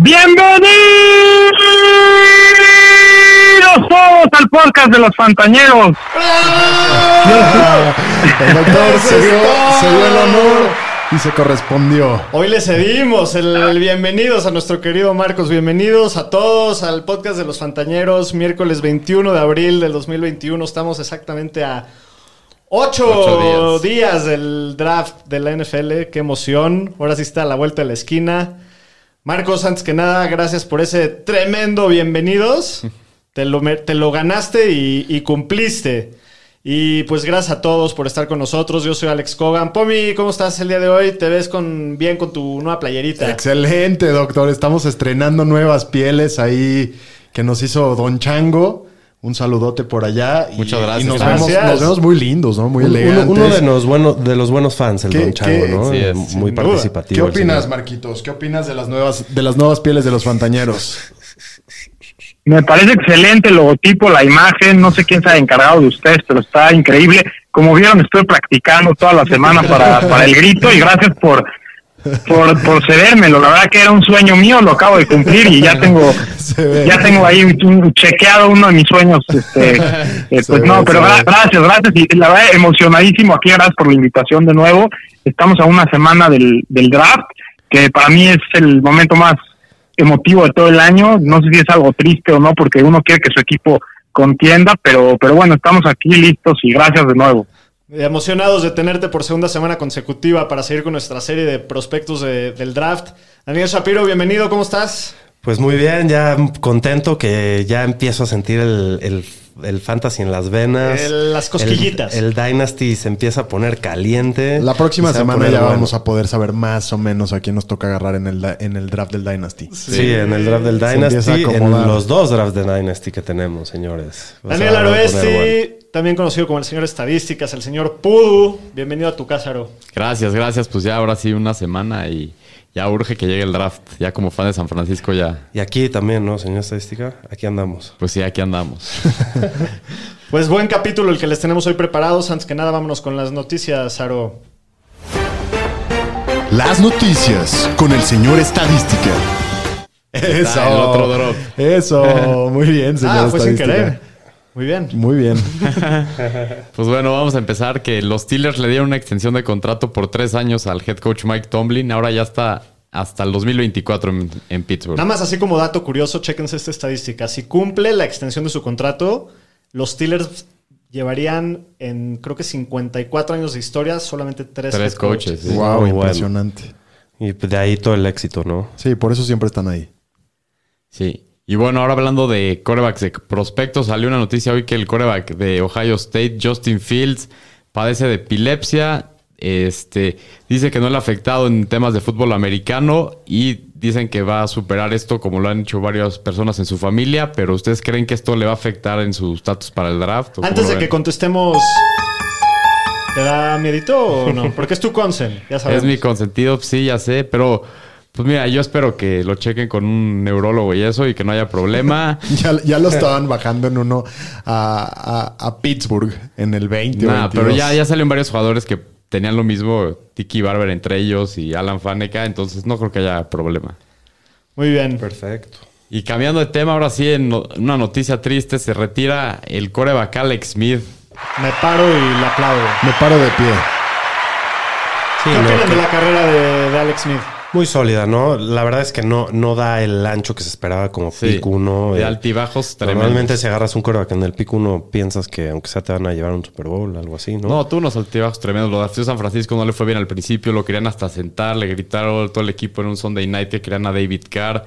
Bienvenidos todos al podcast de los Fantañeros. El doctor se dio, se dio el honor y se correspondió. Hoy le cedimos el, el bienvenidos a nuestro querido Marcos. Bienvenidos a todos al podcast de los Fantañeros. Miércoles 21 de abril del 2021. Estamos exactamente a 8 Ocho días. días. del draft de la NFL. Qué emoción. Ahora sí está a la vuelta de la esquina. Marcos, antes que nada, gracias por ese tremendo bienvenidos. Te lo, te lo ganaste y, y cumpliste. Y pues gracias a todos por estar con nosotros. Yo soy Alex Cogan. Pomi, ¿cómo estás el día de hoy? ¿Te ves con, bien con tu nueva playerita? Excelente, doctor. Estamos estrenando nuevas pieles ahí que nos hizo Don Chango. Un saludote por allá. Y- Muchas gracias. Y nos, Gracias. vemos, nos vemos muy lindos, ¿no? Muy uno, elegantes. uno de, los buenos, de los buenos fans, el ¿Qué- Don Chango, qué- ¿no? sí es, Muy participativo. ¿Qué opinas. Marquitos? ¿Qué opinas de las nuevas, de las nuevas pieles de los fantañeros? Me parece excelente el logotipo, la imagen. No sé quién se ha encargado de ustedes, pero está increíble. Como vieron, estoy practicando toda la semana para, para el grito y gracias por, por, por cedérmelo. La verdad que era un sueño mío, lo acabo de cumplir y ya tengo ya tengo ahí un- chequeado uno de mis sueños. Este, eh, pues no, pero gracias, gracias. Y la verdad, emocionadísimo aquí. Gracias por la invitación de nuevo. Estamos a una semana del, del draft, que para mí es el momento más emotivo de todo el año. No sé si es algo triste o no, porque uno quiere que su equipo contienda, pero, pero bueno, estamos aquí listos y gracias de nuevo. Emocionados de tenerte por segunda semana consecutiva para seguir con nuestra serie de prospectos de- del draft. Daniel Shapiro, bienvenido, ¿cómo estás? Pues muy bien, ya contento que ya empiezo a sentir el, el- el fantasy en las venas. El- las cosquillitas. El, el Dynasty se empieza a poner caliente. La próxima se semana ya bueno. vamos a poder saber más o menos a quién nos toca agarrar en el, en el draft del Dynasty. Sí, en el draft del Se empieza a Dynasty, en los dos drafts de Dynasty que tenemos, señores. O Daniel Aroesti, bueno. También conocido como el señor Estadísticas, el señor Pudu. Bienvenido a tu casa, Aro. Gracias, gracias. Pues ya ahora sí una semana y ya urge que llegue el draft. Ya como fan de San Francisco ya, Y aquí también, ¿no, señor Estadística? Aquí andamos. pues sí, aquí andamos. Pues buen capítulo el que les tenemos hoy preparados. Antes que nada, vámonos con las noticias, Aro. Las noticias con el señor Estadística. Eso. el otro drop. Eso. Muy bien, señor. Ah, fue sin estadística. querer. Muy bien. Muy bien. Pues bueno, vamos a empezar que los Steelers le dieron una extensión de contrato por tres años al head coach Mike Tomlin. Ahora ya está hasta el 2024 en, en Pittsburgh. Nada más así como dato curioso, chéquense esta estadística. Si cumple la extensión de su contrato, los Steelers llevarían en creo que 54 años de historia solamente tres, Tres head coaches, wow, Muy bueno. impresionante. Y de ahí todo el éxito, ¿no? Sí, por eso siempre están ahí. Sí. Y bueno, ahora hablando de corebacks de prospectos, salió una noticia hoy que el coreback de Ohio State, Justin Fields, padece de epilepsia. Este, dice que no le ha afectado en temas de fútbol americano y dicen que va a superar esto como lo han hecho varias personas en su familia, pero ¿ustedes creen que esto le va a afectar en su estatus para el draft? ¿O cómo Antes de ven? que contestemos, ¿te da miedito o no? Porque es tu consen, ya sabes. Es mi consentido, sí, ya sé, pero pues mira, yo espero que lo chequen con un neurólogo y eso y que no haya problema. Ya, ya lo estaban bajando en uno a, a- a Pittsburgh en el 20 o Nah, 22. pero ya, ya salieron varios jugadores que tenían lo mismo, Tiki Barber entre ellos y Alan Faneca, entonces no creo que haya problema. Muy bien. Perfecto. Y cambiando de tema, ahora sí, en no- una noticia triste, se retira el coreback Alex Smith. Me paro y la aplaudo. Me paro de pie. Sí, ¿Qué opinan que- de la carrera de, de Alex Smith? Muy sólida, ¿no? La verdad es que no, no da el ancho que se esperaba como Sí, pick 1. de altibajos tremendos. Normalmente si agarras un coreback en el pick 1 piensas que aunque sea te van a llevar un Super Bowl, algo así, ¿no? No, tuvo unos altibajos tremendos. Lo de San Francisco no le fue bien al principio, lo querían hasta sentar, le gritaron todo el equipo en un Sunday night que querían a David Carr.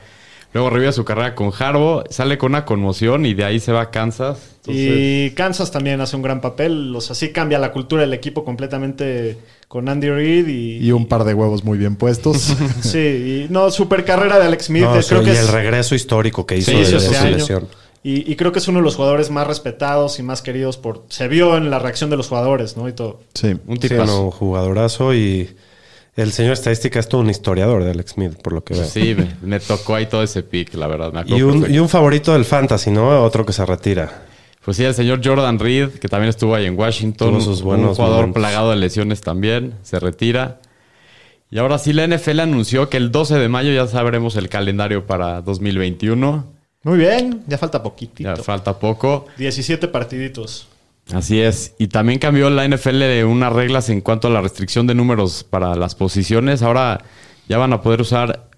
Luego revive su carrera con Harbaugh, sale con una conmoción y de ahí se va a Kansas. Entonces, Y Kansas también hace un gran papel. O sea, sí cambia la cultura del equipo completamente con Andy Reid y, Y un par de huevos muy bien puestos. Sí, y no, super carrera de Alex Smith. No, eh, sí, creo que y es, el regreso histórico que hizo Sí, de, hizo de lesión. y, y creo que es uno de los jugadores más respetados y más queridos por. Se vio en la reacción de los jugadores, ¿no? Y todo. sí. un Sí, tipazo. no, jugadorazo y el señor estadística es todo un historiador de Alex Smith, por lo que veo. Sí, me, me tocó ahí todo ese pick, la verdad. Me acuerdo Y un, y un favorito del fantasy, ¿no? Otro que se retira. Pues sí, el señor Jordan Reed, que también estuvo ahí en Washington. Tuvo sus un buenos jugador momentos. plagado de lesiones también. Se retira. Y ahora sí, la NFL anunció que el 12 de mayo ya sabremos el calendario para 2021. Muy bien, ya falta poquitito. Ya falta poco. 17 partiditos. Así es. Y también cambió la NFL de unas reglas en cuanto a la restricción de números para las posiciones. Ahora ya van a poder usar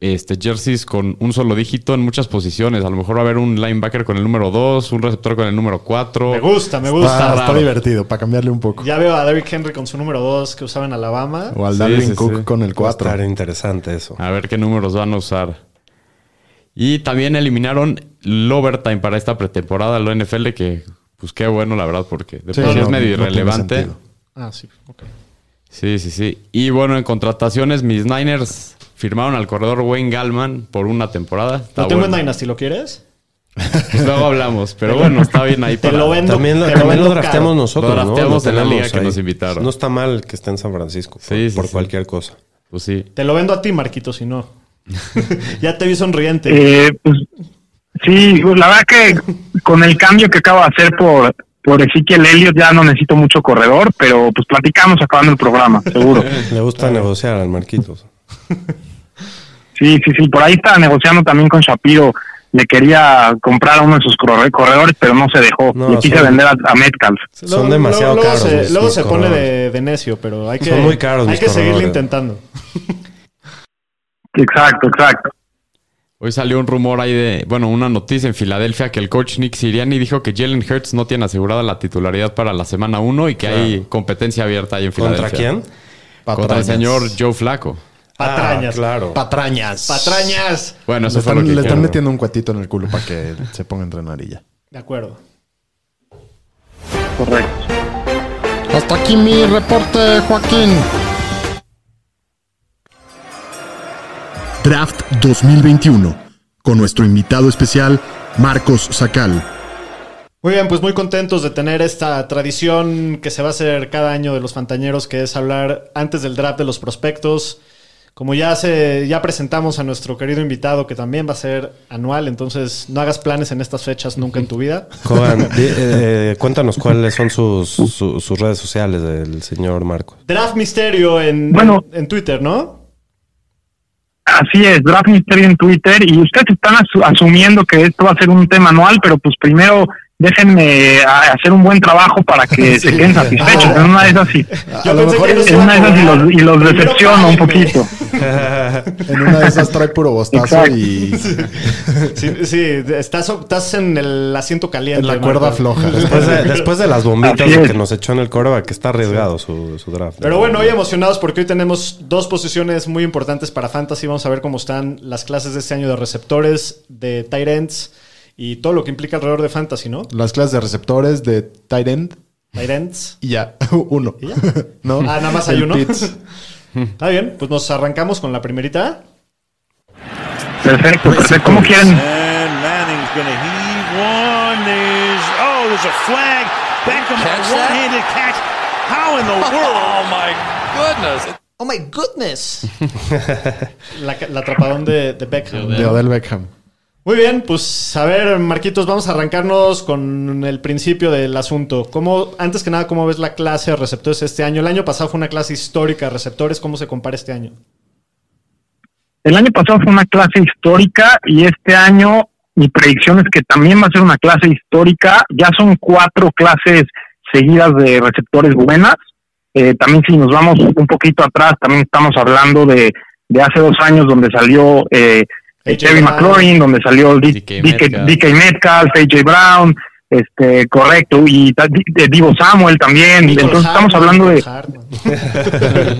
este jerseys con un solo dígito en muchas posiciones. A lo mejor va a haber un linebacker con el número 2, un receptor con el número 4. Me gusta, me Está, gusta. está raro. divertido, para cambiarle un poco. Ya veo a Derrick Henry con su número 2 que usaba en Alabama. O al Sí, Dalvin sí, Cook sí. con el Va a 4. estar interesante eso. A ver qué números van a usar. Y también eliminaron el overtime para esta pretemporada la NFL, que pues qué bueno, la verdad, porque de Sí, por sí no, es medio no irrelevante. Ah, sí, ok. Sí, sí, sí. Y bueno, en contrataciones, mis Niners firmaron al corredor Wayne Gallman por una temporada. Está Lo tengo bueno. en Dynasty, ¿lo quieres? Pues luego hablamos, pero bueno, está bien ahí Te lo vendo. También, lo- te lo también lo vendo drafteamos caro. nosotros, Lo ¿no? drafteamos en la liga que nos invitaron. No está mal que esté en San Francisco por, Sí, sí, por sí. cualquier cosa. Pues sí. Te lo vendo a ti, Marquito, si no. ya te vi sonriente. Eh, pues sí, pues, la verdad que con el cambio que acabo de hacer por, por Ezequiel Elliott ya no necesito mucho corredor, pero pues platicamos acabando el programa, seguro. Le gusta negociar al Marquitos. Sí, sí, sí, por ahí estaba negociando también con Shapiro. Le quería comprar a uno de sus corre- corredores, pero no se dejó. No, Le quise son- vender a, a Metcalf. son demasiado luego caros Se, luego se pone de, de necio, pero hay que, Son muy caros hay mis que seguirle intentando. Exacto, exacto. Hoy salió un rumor ahí de, bueno, una noticia en Filadelfia que el coach Nick Siriani dijo que Jalen Hurts no tiene asegurada la titularidad para la semana 1 y que hay competencia abierta ahí en Filadelfia. ¿Contra quién? Contra el señor Joe Flaco. Patrañas. Ah, claro. Patrañas. Patrañas. Bueno, Le eso fue están, lo que le están metiendo un cuetito en el culo para que se ponga a entrenar y ya. De acuerdo. Correcto. Hasta aquí mi reporte, Joaquín. Draft 2021 con nuestro invitado especial Marcos Sacal. Muy bien, pues muy contentos de tener esta tradición que se va a hacer cada año de los Fantañeros, que es hablar antes del draft de los prospectos. Como ya se, ya presentamos a nuestro querido invitado, que también va a ser anual, entonces no hagas planes en estas fechas nunca en tu vida. Coban, eh, cuéntanos cuáles son sus, su- sus redes sociales del señor Marcos. Draft Misterio en, Bueno. en, en Twitter, ¿no? Así es, Draft Misterio en Twitter y ustedes están asu- asumiendo que esto va a ser un tema anual, pero pues primero déjenme a- hacer un buen trabajo para que se queden satisfechos. En una de esas sí, Yo pensé que en una de esas y los, y los decepciono un poquito. En una de esas trae puro bostazo Exacto. y Sí, sí, estás, estás en el asiento caliente. en la cuerda floja. Después de, después de las bombitas es. que nos echó en el coreback, que está arriesgado su, su draft. Pero bueno, hoy emocionados porque hoy tenemos dos posiciones muy importantes para Fantasy. Vamos a ver cómo están las clases de este año de receptores, de tight ends y todo lo que implica alrededor de Fantasy, ¿no? Las clases de receptores de tight end Tight ends. y ya, uno. ¿Y ya? ¿No? Ah, nada más hay uno. Está bien, pues nos arrancamos con la primerita. Perfecto, perfecto. ¿Cómo quieren? And Manning's to heave one. There's oh, there's a flag. Beckham a one-handed catch. How in the world? Oh my goodness! Oh my goodness. la, la atrapadón de, de Beckham. De Odell Beckham. Muy bien, pues a ver, Marquitos, vamos a arrancarnos con el principio del asunto. ¿Cómo, antes que nada, ¿cómo ves la clase de receptores este año? El año pasado fue una clase histórica de receptores. ¿Cómo se compara este año? El año pasado fue una clase histórica y este año mi predicción es que también va a ser una clase histórica. Ya son cuatro clases seguidas de receptores buenas. Eh, también si nos vamos un poquito atrás, también estamos hablando de, de hace dos años donde salió eh, Brown. McLaurin, donde salió DK Metcalf. DK Metcalf, AJ Brown, Este, correcto. Y Divo Samuel también. Entonces estamos hablando de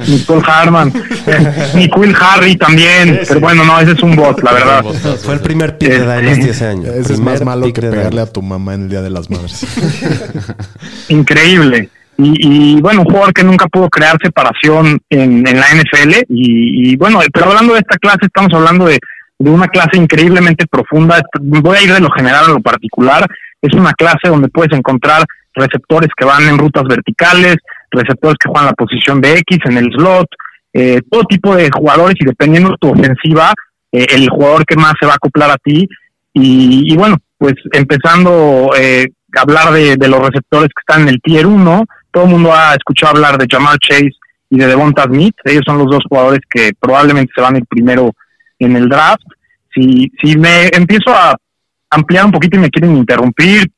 Nicole Harman. Nicole Harry también. Pero bueno, no, ese es un bot, la verdad. Fue el primer pick de los 10 años. Ese es más malo que pegarle a tu mamá en el Día de las Madres. Increíble. Y, bueno, un jugador que nunca pudo crear separación en, la NFL. Y, bueno, pero hablando de esta clase, estamos hablando de, de una clase increíblemente profunda. Voy a ir de lo general a lo particular es una clase donde puedes encontrar receptores que van en rutas verticales, receptores que juegan la posición de X en el slot, eh, todo tipo de jugadores y dependiendo de tu ofensiva, eh, el jugador que más se va a acoplar a ti. Y, bueno, pues empezando eh, a hablar de, los receptores que están en el tier 1, todo el mundo ha escuchado hablar de Jamal Chase y de Devonta Smith, ellos son los dos jugadores que probablemente se van ir primero en el draft. Si, si me empiezo a ampliar un poquito y me quieren interrumpir.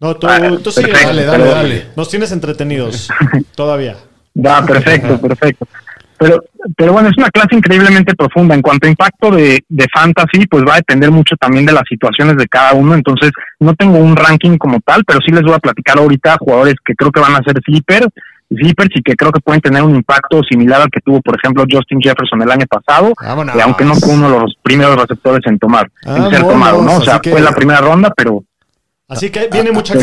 No, tú, ah, tú sigue, dale, dale, dale. Nos tienes entretenidos todavía. Da, perfecto, perfecto. Pero, pero bueno, es una clase increíblemente profunda. En cuanto a impacto de, de fantasy, pues va a depender mucho también de las situaciones de cada uno. Entonces, no tengo un ranking como tal, pero sí les voy a platicar ahorita jugadores que creo que van a ser sleepers, sleepers y que creo que pueden tener un impacto similar al que tuvo, por ejemplo, Justin Jefferson el año pasado, eh, aunque no fue uno de los primeros receptores en tomar, en ser tomado, ¿no? O sea, fue la primera ronda, pero Así que viene mucha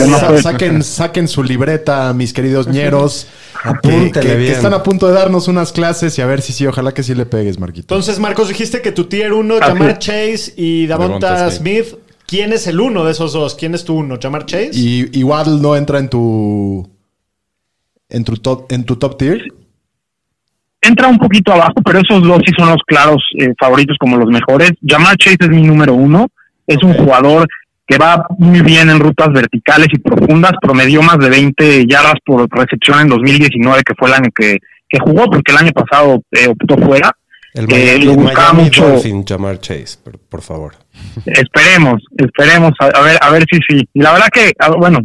saquen, saquen su libreta, mis queridos ñeros. que, que, están a punto de darnos unas clases y a ver si sí, ojalá que sí le pegues, Marquito. Entonces, Marcos, dijiste que tu tier 1, Jamar Chase y Davonta Smith. ¿Quién es el uno de esos dos? ¿Quién es tu uno? ¿Jamar Chase? Y igual no entra en tu en tu top, en tu top tier. Entra un poquito abajo, pero esos dos sí son los claros eh, favoritos como los mejores. Jamar Chase es mi número uno. Es un jugador que va muy bien en rutas verticales y profundas, promedió más de 20 yardas por recepción en 2019, que fue el año que, jugó, porque el año pasado eh, optó fuera. El eh, lo buscaba mucho. Jamar Chase, por, favor. Esperemos, esperemos, a, ver, a ver si sí. Y la verdad que, bueno,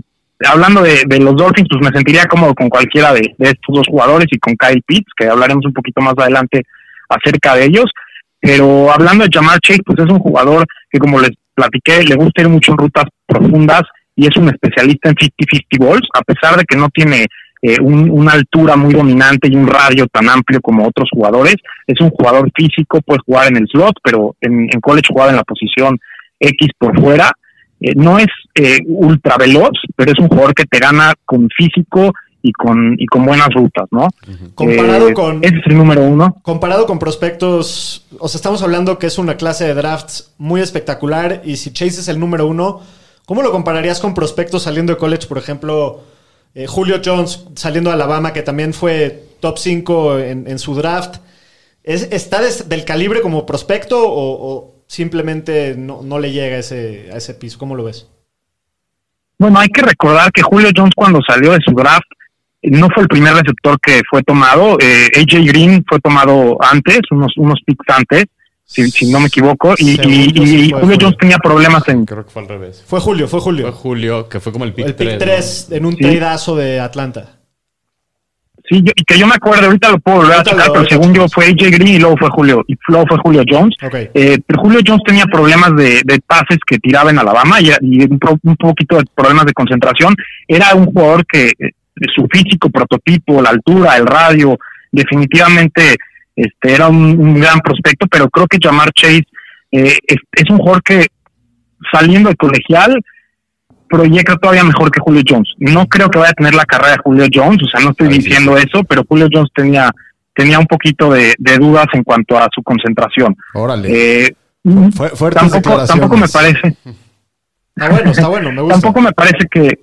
hablando de, los Dolphins, pues me sentiría cómodo con cualquiera de, estos dos jugadores y con Kyle Pitts, que hablaremos un poquito más adelante acerca de ellos. Pero hablando de Jamar Chase, pues es un jugador que como les platiqué, le gusta ir mucho en rutas profundas y es un especialista en 50-50 balls, a pesar de que no tiene eh, una altura muy dominante y un radio tan amplio como otros jugadores. Es un jugador físico, puede jugar en el slot, pero en, en college jugaba en la posición X por fuera. Eh, no es eh, ultra veloz, pero es un jugador que te gana con físico y con, y con buenas rutas, ¿no? Comparado con. Ese es el número uno. Comparado con prospectos. O sea, estamos hablando que es una clase de drafts muy espectacular. Y si Chase es el número uno, ¿cómo lo compararías con prospectos saliendo de college? Por ejemplo, eh, Julio Jones saliendo de Alabama, que también fue top 5 en, su draft. ¿Es, ¿Está del calibre como prospecto o, simplemente no, no, le llega a ese, a ese piso? ¿Cómo lo ves? Bueno, hay que recordar que Julio Jones cuando salió de su draft no fue el primer receptor que fue tomado. Eh, AJ Green fue tomado antes, unos, unos picks antes, si, no me equivoco. Y, Julio, Jones tenía problemas en. Creo que fue al revés. Fue Julio, fue Julio. Fue Julio, que fue como el pick el 3. 3 en un tradeazo de Atlanta. Sí, y que yo me acuerdo, ahorita lo puedo volver a checar, pero según yo fue AJ Green y luego fue Julio, y luego fue Julio Jones. Eh, pero Julio Jones tenía problemas de, de, pases que tiraba en Alabama y, y un, un, poquito de problemas de concentración. Era un jugador que su físico prototipo, la altura, el radio, definitivamente este era un, gran prospecto, pero creo que Jamar Chase eh, es, un jugador que saliendo de colegial proyecta todavía mejor que Julio Jones. No creo que vaya a tener la carrera de Julio Jones, o sea, no estoy diciendo eso, pero Julio Jones tenía tenía un poquito de, dudas en cuanto a su concentración. Órale. Eh, tampoco, tampoco me parece. Está bueno, está bueno, me gusta. Tampoco me parece que,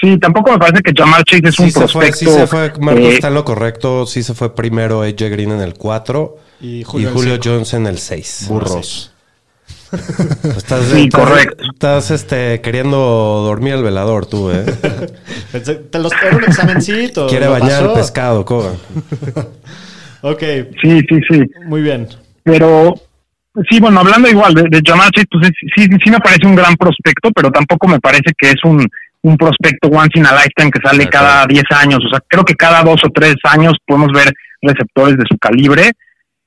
Sí, tampoco me parece que Jamar Chase es un prospecto. sí se fue, Marco está en lo correcto. Sí se fue primero AJ Green en el 4 y Julio, Jones en el 6. Burros. estás, sí, correcto. Estás este, queriendo dormir el velador tú, ¿eh? Te los espero un examencito. Quiere bañar el pescado, Koga. ok. Sí, sí, sí. Muy bien. Pero Sí, bueno, hablando igual de, de Jamal Chase, pues sí, sí me parece un gran prospecto, pero tampoco me parece que es un un prospecto once in a lifetime que sale cada 10 años. O sea, creo que cada dos o tres años podemos ver receptores de su calibre.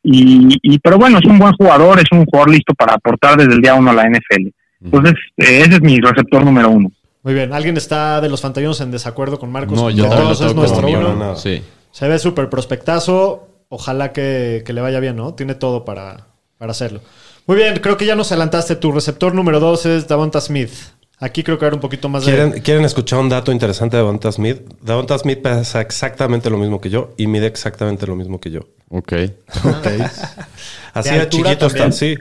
Y, pero bueno, es un buen jugador, es un jugador listo para aportar desde el día uno a la NFL. Entonces, eh, ese es mi receptor número uno. Muy bien. ¿Alguien está de los fantallones en desacuerdo con Marcos? No, yo Todos es nuestro uno. No, sí. Se ve súper prospectazo. Ojalá que, le vaya bien, ¿no? Tiene todo para, para hacerlo. Muy bien, creo que ya nos adelantaste. Tu receptor número dos es Davonta Smith. Aquí creo que era un poquito más ¿Quieren, de... ¿Quieren escuchar un dato interesante de Davonta Smith? Davonta Smith pesa exactamente lo mismo que yo y mide exactamente lo mismo que yo. Ok. Así de, chiquito está, sí.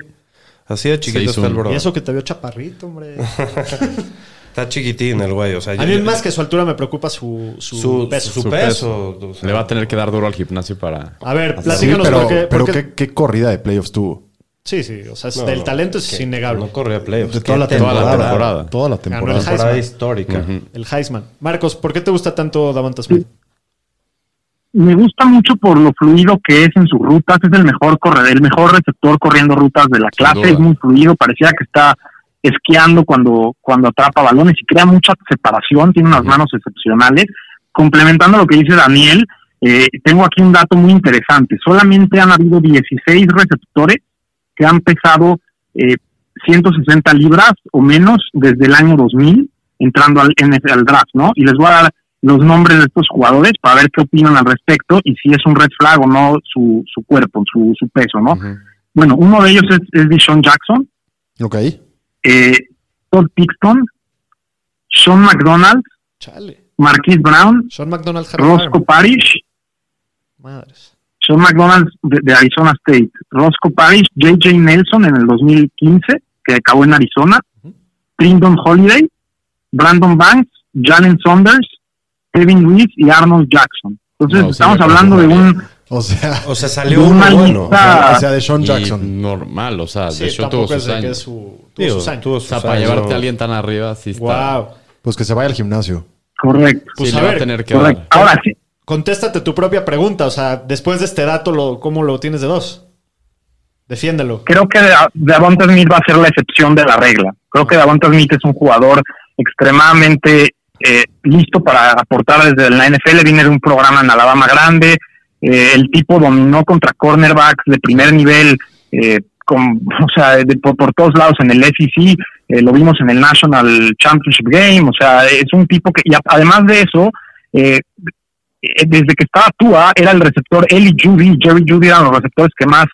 Así de chiquito está el bro. Y eso que te vio chaparrito, hombre. Está chiquitín el güey. O sea, a mí más que su altura me preocupa su, su, peso. Su, peso. Le va a tener que dar duro al gimnasio para... A ver, platícanos pero, pero ¿qué, corrida de playoffs tuvo? Sí, sí. O sea, el talento es innegable. No corría playoffs. De toda la, temporada, toda la temporada. temporada histórica. El Heisman. Marcos, ¿por qué te gusta tanto Davante Smith? Me gusta mucho por lo fluido que es en sus rutas. Es el mejor corredor, el mejor receptor corriendo rutas de la clase. Es muy fluido. Parecía que está esquiando cuando, cuando atrapa balones y crea mucha separación, tiene unas manos excepcionales. Complementando lo que dice Daniel, eh, tengo aquí un dato muy interesante. Solamente han habido 16 receptores que han pesado eh, 160 libras o menos desde el año 2000 entrando al, en el, draft, ¿no? Y les voy a dar los nombres de estos jugadores para ver qué opinan al respecto y si es un red flag o no su, su cuerpo, su, su peso, ¿no? Bueno, uno de ellos es, es Deshaun Jackson. Ok. Eh, Todd Pixton, Sean McDonald, Marquise Brown, Sean McDonald, Roscoe Parrish, Madres. Sean McDonald de, Arizona State, Roscoe Parrish, JJ Nelson en el 2015, que acabó en Arizona, Trindon Holiday, Brandon Banks, Jalen Saunders, Kevin Lewis y Arnold Jackson. Entonces estamos hablando de un o sea, o sea salió una bueno. O sea, de Sean Jackson. normal, o sea, de Sean tuvo sus años. Su, tuvo sus años. o sea, para llevarte a alguien tan arriba, sí está. Wow. Pues que se vaya al gimnasio. Correcto. Pues sí, a ver, a tener que Ahora sí. Contéstate tu propia pregunta. O sea, después de este dato, lo, ¿cómo lo tienes de dos? Defiéndelo. Creo que Davonta Smith va a ser la excepción de la regla. Creo que Davonta Smith es un jugador extremadamente eh, listo para aportar desde la NFL. Viene de un programa en Alabama grande eh, el tipo dominó contra cornerbacks de primer nivel, eh, con, o sea, por, todos lados en el SEC, eh, lo vimos en el National Championship Game, o sea, es un tipo que, y además de eso, desde que estaba Tua, era el receptor, él y Judy, Jerry Judy eran los receptores que más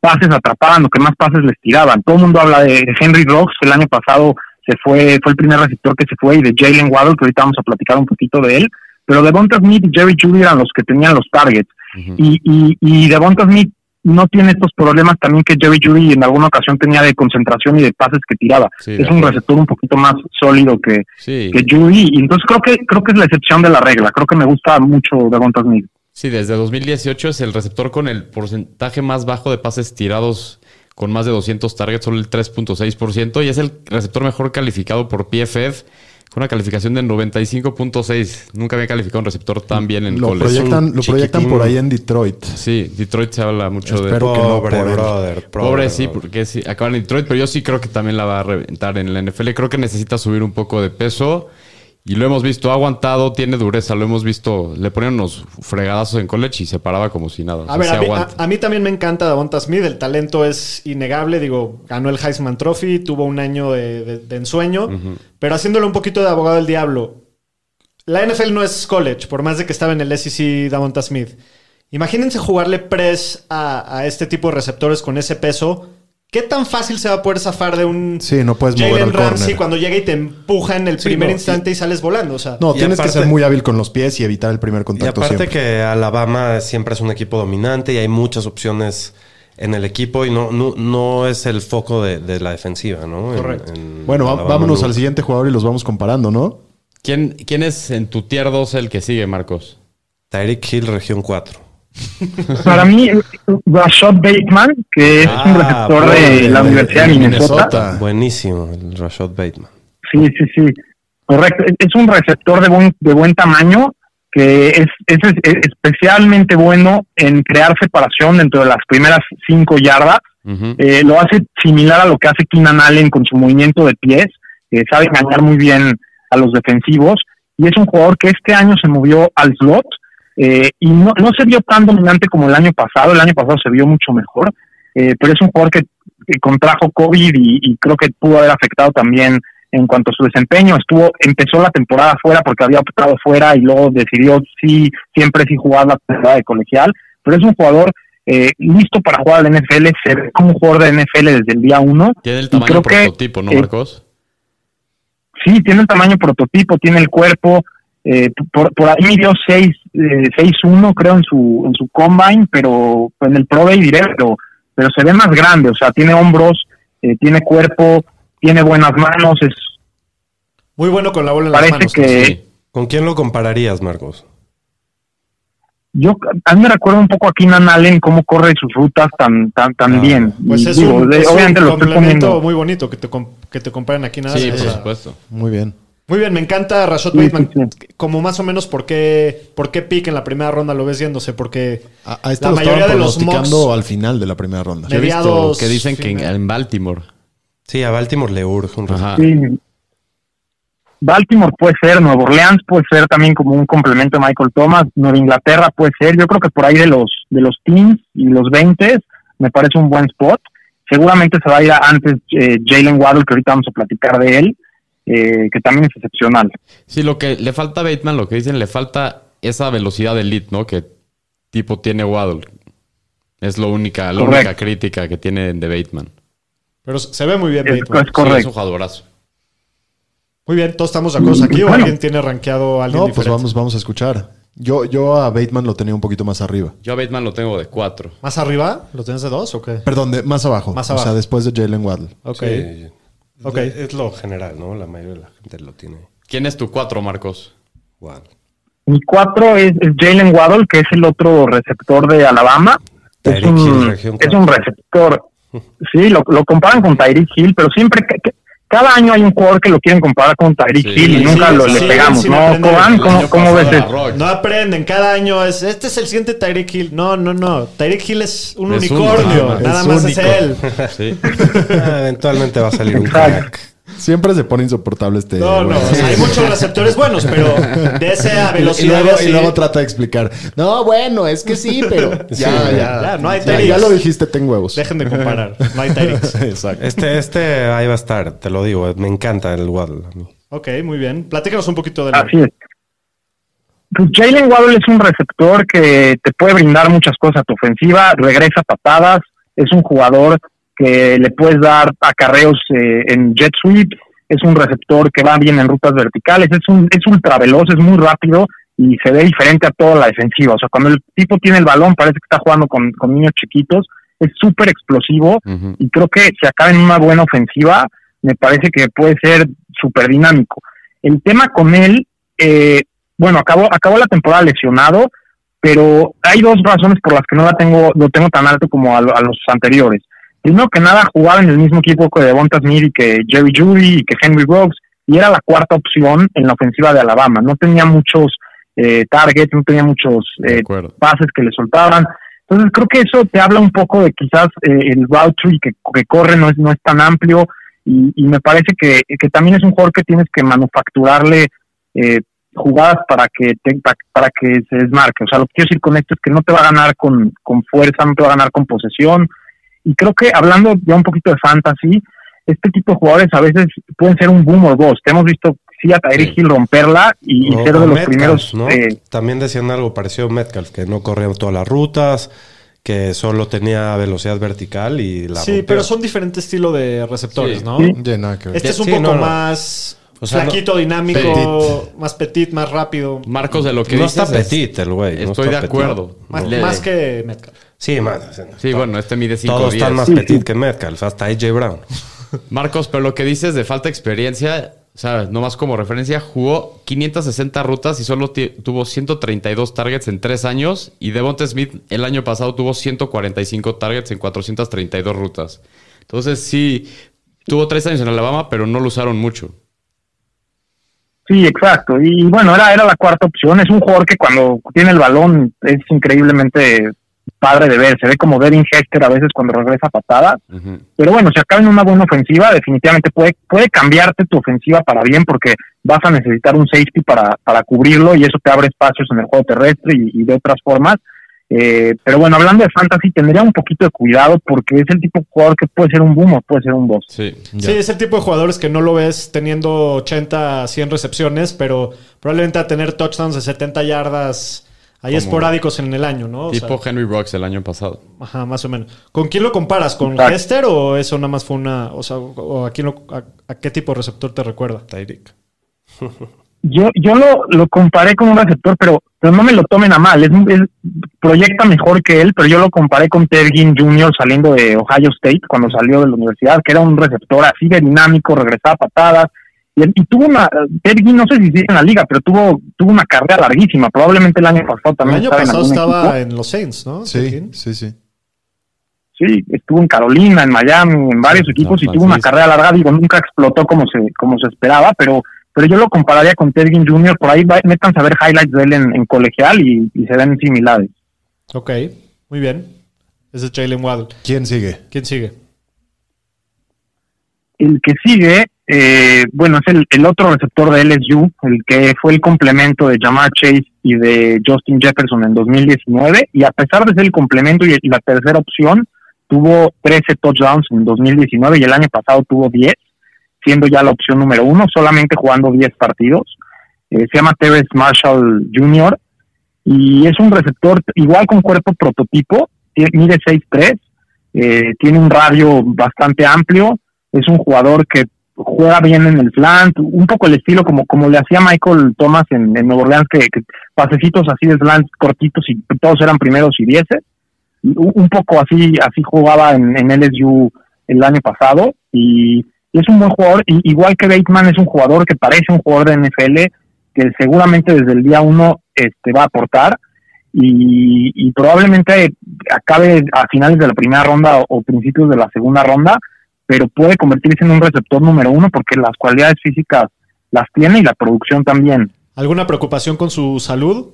pases atrapaban, o que más pases les tiraban. Todo el mundo habla de Henry Rocks, el año pasado se fue, fue el primer receptor que se fue, y de Jalen Waddle, que ahorita vamos a platicar un poquito de él pero Devonta Smith y Jerry Judy eran los que tenían los targets. Y, y, y Devonta Smith no tiene estos problemas también que Jerry Judy en alguna ocasión tenía de concentración y de pases que tiraba. es un receptor un poquito más sólido que, que Judy. Y entonces creo que, creo que es la excepción de la regla. Creo que me gusta mucho Devonta Smith. Sí, desde 2018 es el receptor con el porcentaje más bajo de pases tirados con más de 200 targets, solo el 3.6%, y es el receptor mejor calificado por PFF con una calificación de 95.6. Nunca había calificado un receptor tan bien en lo Proyectan, lo proyectan por ahí en Detroit. Sí, Detroit se habla mucho de... Espero que no, pobre, brother. Pobre, sí, porque sí, acaba en Detroit, pero yo sí creo que también la va a reventar en la NFL. Creo que necesita subir un poco de peso. Y lo hemos visto, ha aguantado, tiene dureza, lo hemos visto, le ponían unos fregadazos en college y se paraba como si nada. A ver, a mí, también me encanta Davonta Smith, el talento es innegable, digo, ganó el Heisman Trophy, tuvo un año de, ensueño, pero haciéndole un poquito de abogado del diablo, la NFL no es college, por más de que estaba en el SEC Davonta Smith. Imagínense jugarle press a, a este tipo de receptores con ese peso ¿Qué tan fácil se va a poder zafar de un sí, no puedes Jalen Ramsey cuando llega y te empuja en el primer instante y, sales volando? O sea, no, tienes que ser muy hábil con los pies y evitar el primer contacto. Y aparte que Alabama siempre es un equipo dominante y hay muchas opciones en el equipo y no, no, es el foco de, la defensiva, ¿no? Correcto. bueno, vámonos al siguiente jugador y los vamos comparando, ¿no? ¿Quién, ¿Quién es en tu tier 2 el que sigue, Marcos? Tyreek Hill, región 4. Para mí, Rashad Bateman, que es un ah, receptor de la Universidad de Minnesota. Buenísimo, el Rashad Bateman. Sí, sí, sí. Correcto. Es un receptor de buen, de buen tamaño que es, es, especialmente bueno en crear separación dentro de las primeras cinco yardas. Eh, lo hace similar a lo que hace Keenan Allen con su movimiento de pies. sabe engañar muy bien a los defensivos. Y es un jugador que este año se movió al slot eh, y no, no se vio tan dominante como el año pasado, el año pasado se vio mucho mejor, eh, pero es un jugador que, contrajo COVID y, creo que pudo haber afectado también en cuanto a su desempeño. Estuvo, empezó la temporada fuera porque había optado fuera y luego decidió sí, siempre sí jugar la temporada de colegial, pero es un jugador eh, listo para jugar al NFL, se ve como un jugador de NFL desde el día uno. Tiene el tamaño prototipo, ¿no, eh, Marcos? sí, tiene el tamaño prototipo, tiene el cuerpo, eh, por, por, ahí midió 6, 6'1 creo en su, en su combine, pero en el Pro Day diré, pero, pero se ve más grande, o sea, tiene hombros, tiene cuerpo, tiene buenas manos, es... Muy bueno con la bola en las manos. Que, ¿Con quién lo compararías, Marcos? Yo a mí me recuerda un poco a Keenan Allen cómo corre sus rutas tan tan tan ah, bien. Pues es, un, complemento muy bonito que te, que te comparen aquí nada. Sí, por supuesto. Muy bien. Muy bien, me encanta Rashad Bateman. Como más o menos por qué, por qué pick en la primera ronda lo ves yéndose, porque a, la mayoría de los mocks al final de la primera ronda. He visto que dicen que en Baltimore. Sí, a Baltimore le urge un sí. Baltimore puede ser, Nueva Orleans puede ser también como un complemento de Michael Thomas, Nueva Inglaterra puede ser, yo creo que por ahí de los de los teams y los 20 me parece un buen spot. Seguramente se va a ir antes eh, Jalen Waddle, que ahorita vamos a platicar de él, eh, que también es excepcional. Sí, lo que le falta a Bateman, lo que dicen, le falta esa velocidad de elite, ¿no? Que tipo tiene Waddle. Es lo única, la única crítica que tiene de Bateman. Pero se ve muy bien es, Bateman. Es correcto. es un jugadorazo. Muy bien, todos estamos de acuerdo aquí o alguien tiene rankeado a alguien No, pues vamos, vamos a escuchar. Yo, yo a Bateman lo tenía un poquito más arriba. Yo a Bateman lo tengo de 4. ¿Más arriba? ¿Lo tienes de 2 o qué? Perdón, de, más abajo. Más abajo. O sea, después de Jalen Waddle. Ok. Okay. Es lo general, ¿no? La mayoría de la gente lo tiene. ¿Quién es tu 4, Marcos? Waddle. Mi 4 es, Jalen Waddle, que es el otro receptor de Alabama. Es un, es un, receptor. Sí, lo, lo comparan con Tyreek Hill, pero siempre que, cada año hay un jugador que lo quieren comparar con Tyreek Hill y nunca lo, le pegamos, ¿no? ¿Cómo, ves eso? No aprenden, cada año es, este es el siguiente Tyreek Hill. No, no, no. Tyreek Hill es un unicornio, nada más es él. Sí. eventualmente va a salir un crack. Siempre se pone insoportable este. No, no, hay muchos receptores buenos, pero de esa velocidad. Y luego, trata de explicar. No, bueno, es que sí, pero. ya, ya, no hay ya, lo dijiste, ten huevos. Dejen de comparar. No hay Tyrix. Exacto. Este, este ahí va a estar, te lo digo. Me encanta el Waddle a mí. Ok, muy bien. Platícanos un poquito de Así es. Pues Jalen Waddle es un receptor que te puede brindar muchas cosas a tu ofensiva, regresa patadas, es un jugador que le puedes dar acarreos eh, en jet sweep, es un receptor que va bien en rutas verticales, es un es ultra veloz, es muy rápido y se ve diferente a toda la defensiva. O sea, cuando el tipo tiene el balón parece que está jugando con, niños chiquitos, es súper explosivo y creo que si acaba en una buena ofensiva, me parece que puede ser súper dinámico. El tema con él, eh, bueno, acabó, acabó la temporada lesionado, pero hay dos razones por las que no la tengo, lo tengo tan alto como a los anteriores primero que nada jugaba en el mismo equipo que Devonta Smith y que Jerry Judy y que Henry Ruggs y era la cuarta opción en la ofensiva de Alabama. No tenía muchos eh, targets, no tenía muchos eh, pases que le soltaban. Entonces creo que eso te habla un poco de quizás eh, el route tree que, que, corre no es, no es tan amplio y, y me parece que, que, también es un jugador que tienes que manufacturarle eh, jugadas para que te, para, que se desmarque. O sea, lo que quiero decir con esto es que no te va a ganar con, con fuerza, no te va a ganar con posesión, y creo que hablando ya un poquito de fantasy, este tipo de jugadores a veces pueden ser un boom o dos. Te hemos visto sí a Tyreek Hill romperla y, ser de los primeros. ¿no? Eh, También decían algo parecido a Metcalf, que no corría todas las rutas, que solo tenía velocidad vertical y la Sí, pero son diferentes estilos de receptores, ¿no? Este es un poco más flaquito, dinámico, más petit, más rápido. Marcos, de lo que no está petit el güey. Estoy de acuerdo. Más, que Metcalf. Sí, más. Sí, bueno, este mide 5 Todos están más petit que Metcalf, hasta AJ Brown. Marcos, pero lo que dices de falta de experiencia, o sea, nomás como referencia, jugó 560 rutas y solo tuvo 132 targets en 3 años. Y Devonta Smith el año pasado tuvo 145 targets en 432 rutas. Entonces, sí, tuvo 3 años en Alabama, pero no lo usaron mucho. Sí, exacto. Y bueno, era, era la cuarta opción. Es un jugador que cuando tiene el balón es increíblemente padre de ver. Se ve como Devin Hester a veces cuando regresa patada. Pero bueno, si acaba en una buena ofensiva, definitivamente puede, puede cambiarte tu ofensiva para bien porque vas a necesitar un safety para, para cubrirlo y eso te abre espacios en el juego terrestre y, de otras formas. Eh, pero bueno, hablando de fantasy, tendría un poquito de cuidado porque es el tipo de jugador que puede ser un boom o puede ser un boss. Sí, sí es el tipo de jugadores que no lo ves teniendo 80, 100 recepciones, pero probablemente a tener touchdowns de 70 yardas ahí esporádicos en el año, ¿no? tipo Henry Rocks el año pasado. Ajá, más o menos. ¿Con quién lo comparas? ¿Con Hester o eso nada más fue una... O sea, o a, quién a, qué tipo de receptor te recuerda? Tyreek. yo yo lo, lo comparé con un receptor, pero, pero no me lo tomen a mal. Es, proyecta mejor que él, pero yo lo comparé con Ted Jr. saliendo de Ohio State cuando salió de la universidad, que era un receptor así de dinámico, regresaba patadas. Y, tuvo una, Ted no sé si sigue en la liga, pero tuvo tuvo una carrera larguísima. Probablemente el año pasado también. El año pasado estaba en los Saints, ¿no? Sí, sí, sí. Sí, estuvo en Carolina, en Miami, en varios equipos y tuvo una carrera larga. Digo, nunca explotó como se como se esperaba, pero pero yo lo compararía con Tedgin Jr. Por ahí metan a ver highlights de él en, colegial y, se ven similares. Ok, muy bien. Ese es Jalen Waddle. ¿Quién sigue? ¿Quién sigue? El que sigue, eh, bueno, es el, otro receptor de LSU, el que fue el complemento de Jamar Chase y de Justin Jefferson en 2019. Y a pesar de ser el complemento y, la tercera opción, tuvo 13 touchdowns en 2019 y el año pasado tuvo 10 siendo ya la opción número uno, solamente jugando 10 partidos. Eh, se llama Terrence Marshall Jr. y es un receptor igual con cuerpo prototipo, mide 6'3, eh, tiene un radio bastante amplio, es un jugador que juega bien en el slant, un poco el estilo como, como le hacía Michael Thomas en, Nueva Orleans, que, pasecitos así de slant cortitos y todos eran primeros y dieces. Un poco así, así jugaba en, en LSU el año pasado y es un buen jugador, igual que Bateman es un jugador que parece un jugador de NFL, que seguramente desde el día uno este, va a aportar y, probablemente acabe a finales de la primera ronda o, principios de la segunda ronda, pero puede convertirse en un receptor número uno porque las cualidades físicas las tiene y la producción también. ¿Alguna preocupación con su salud?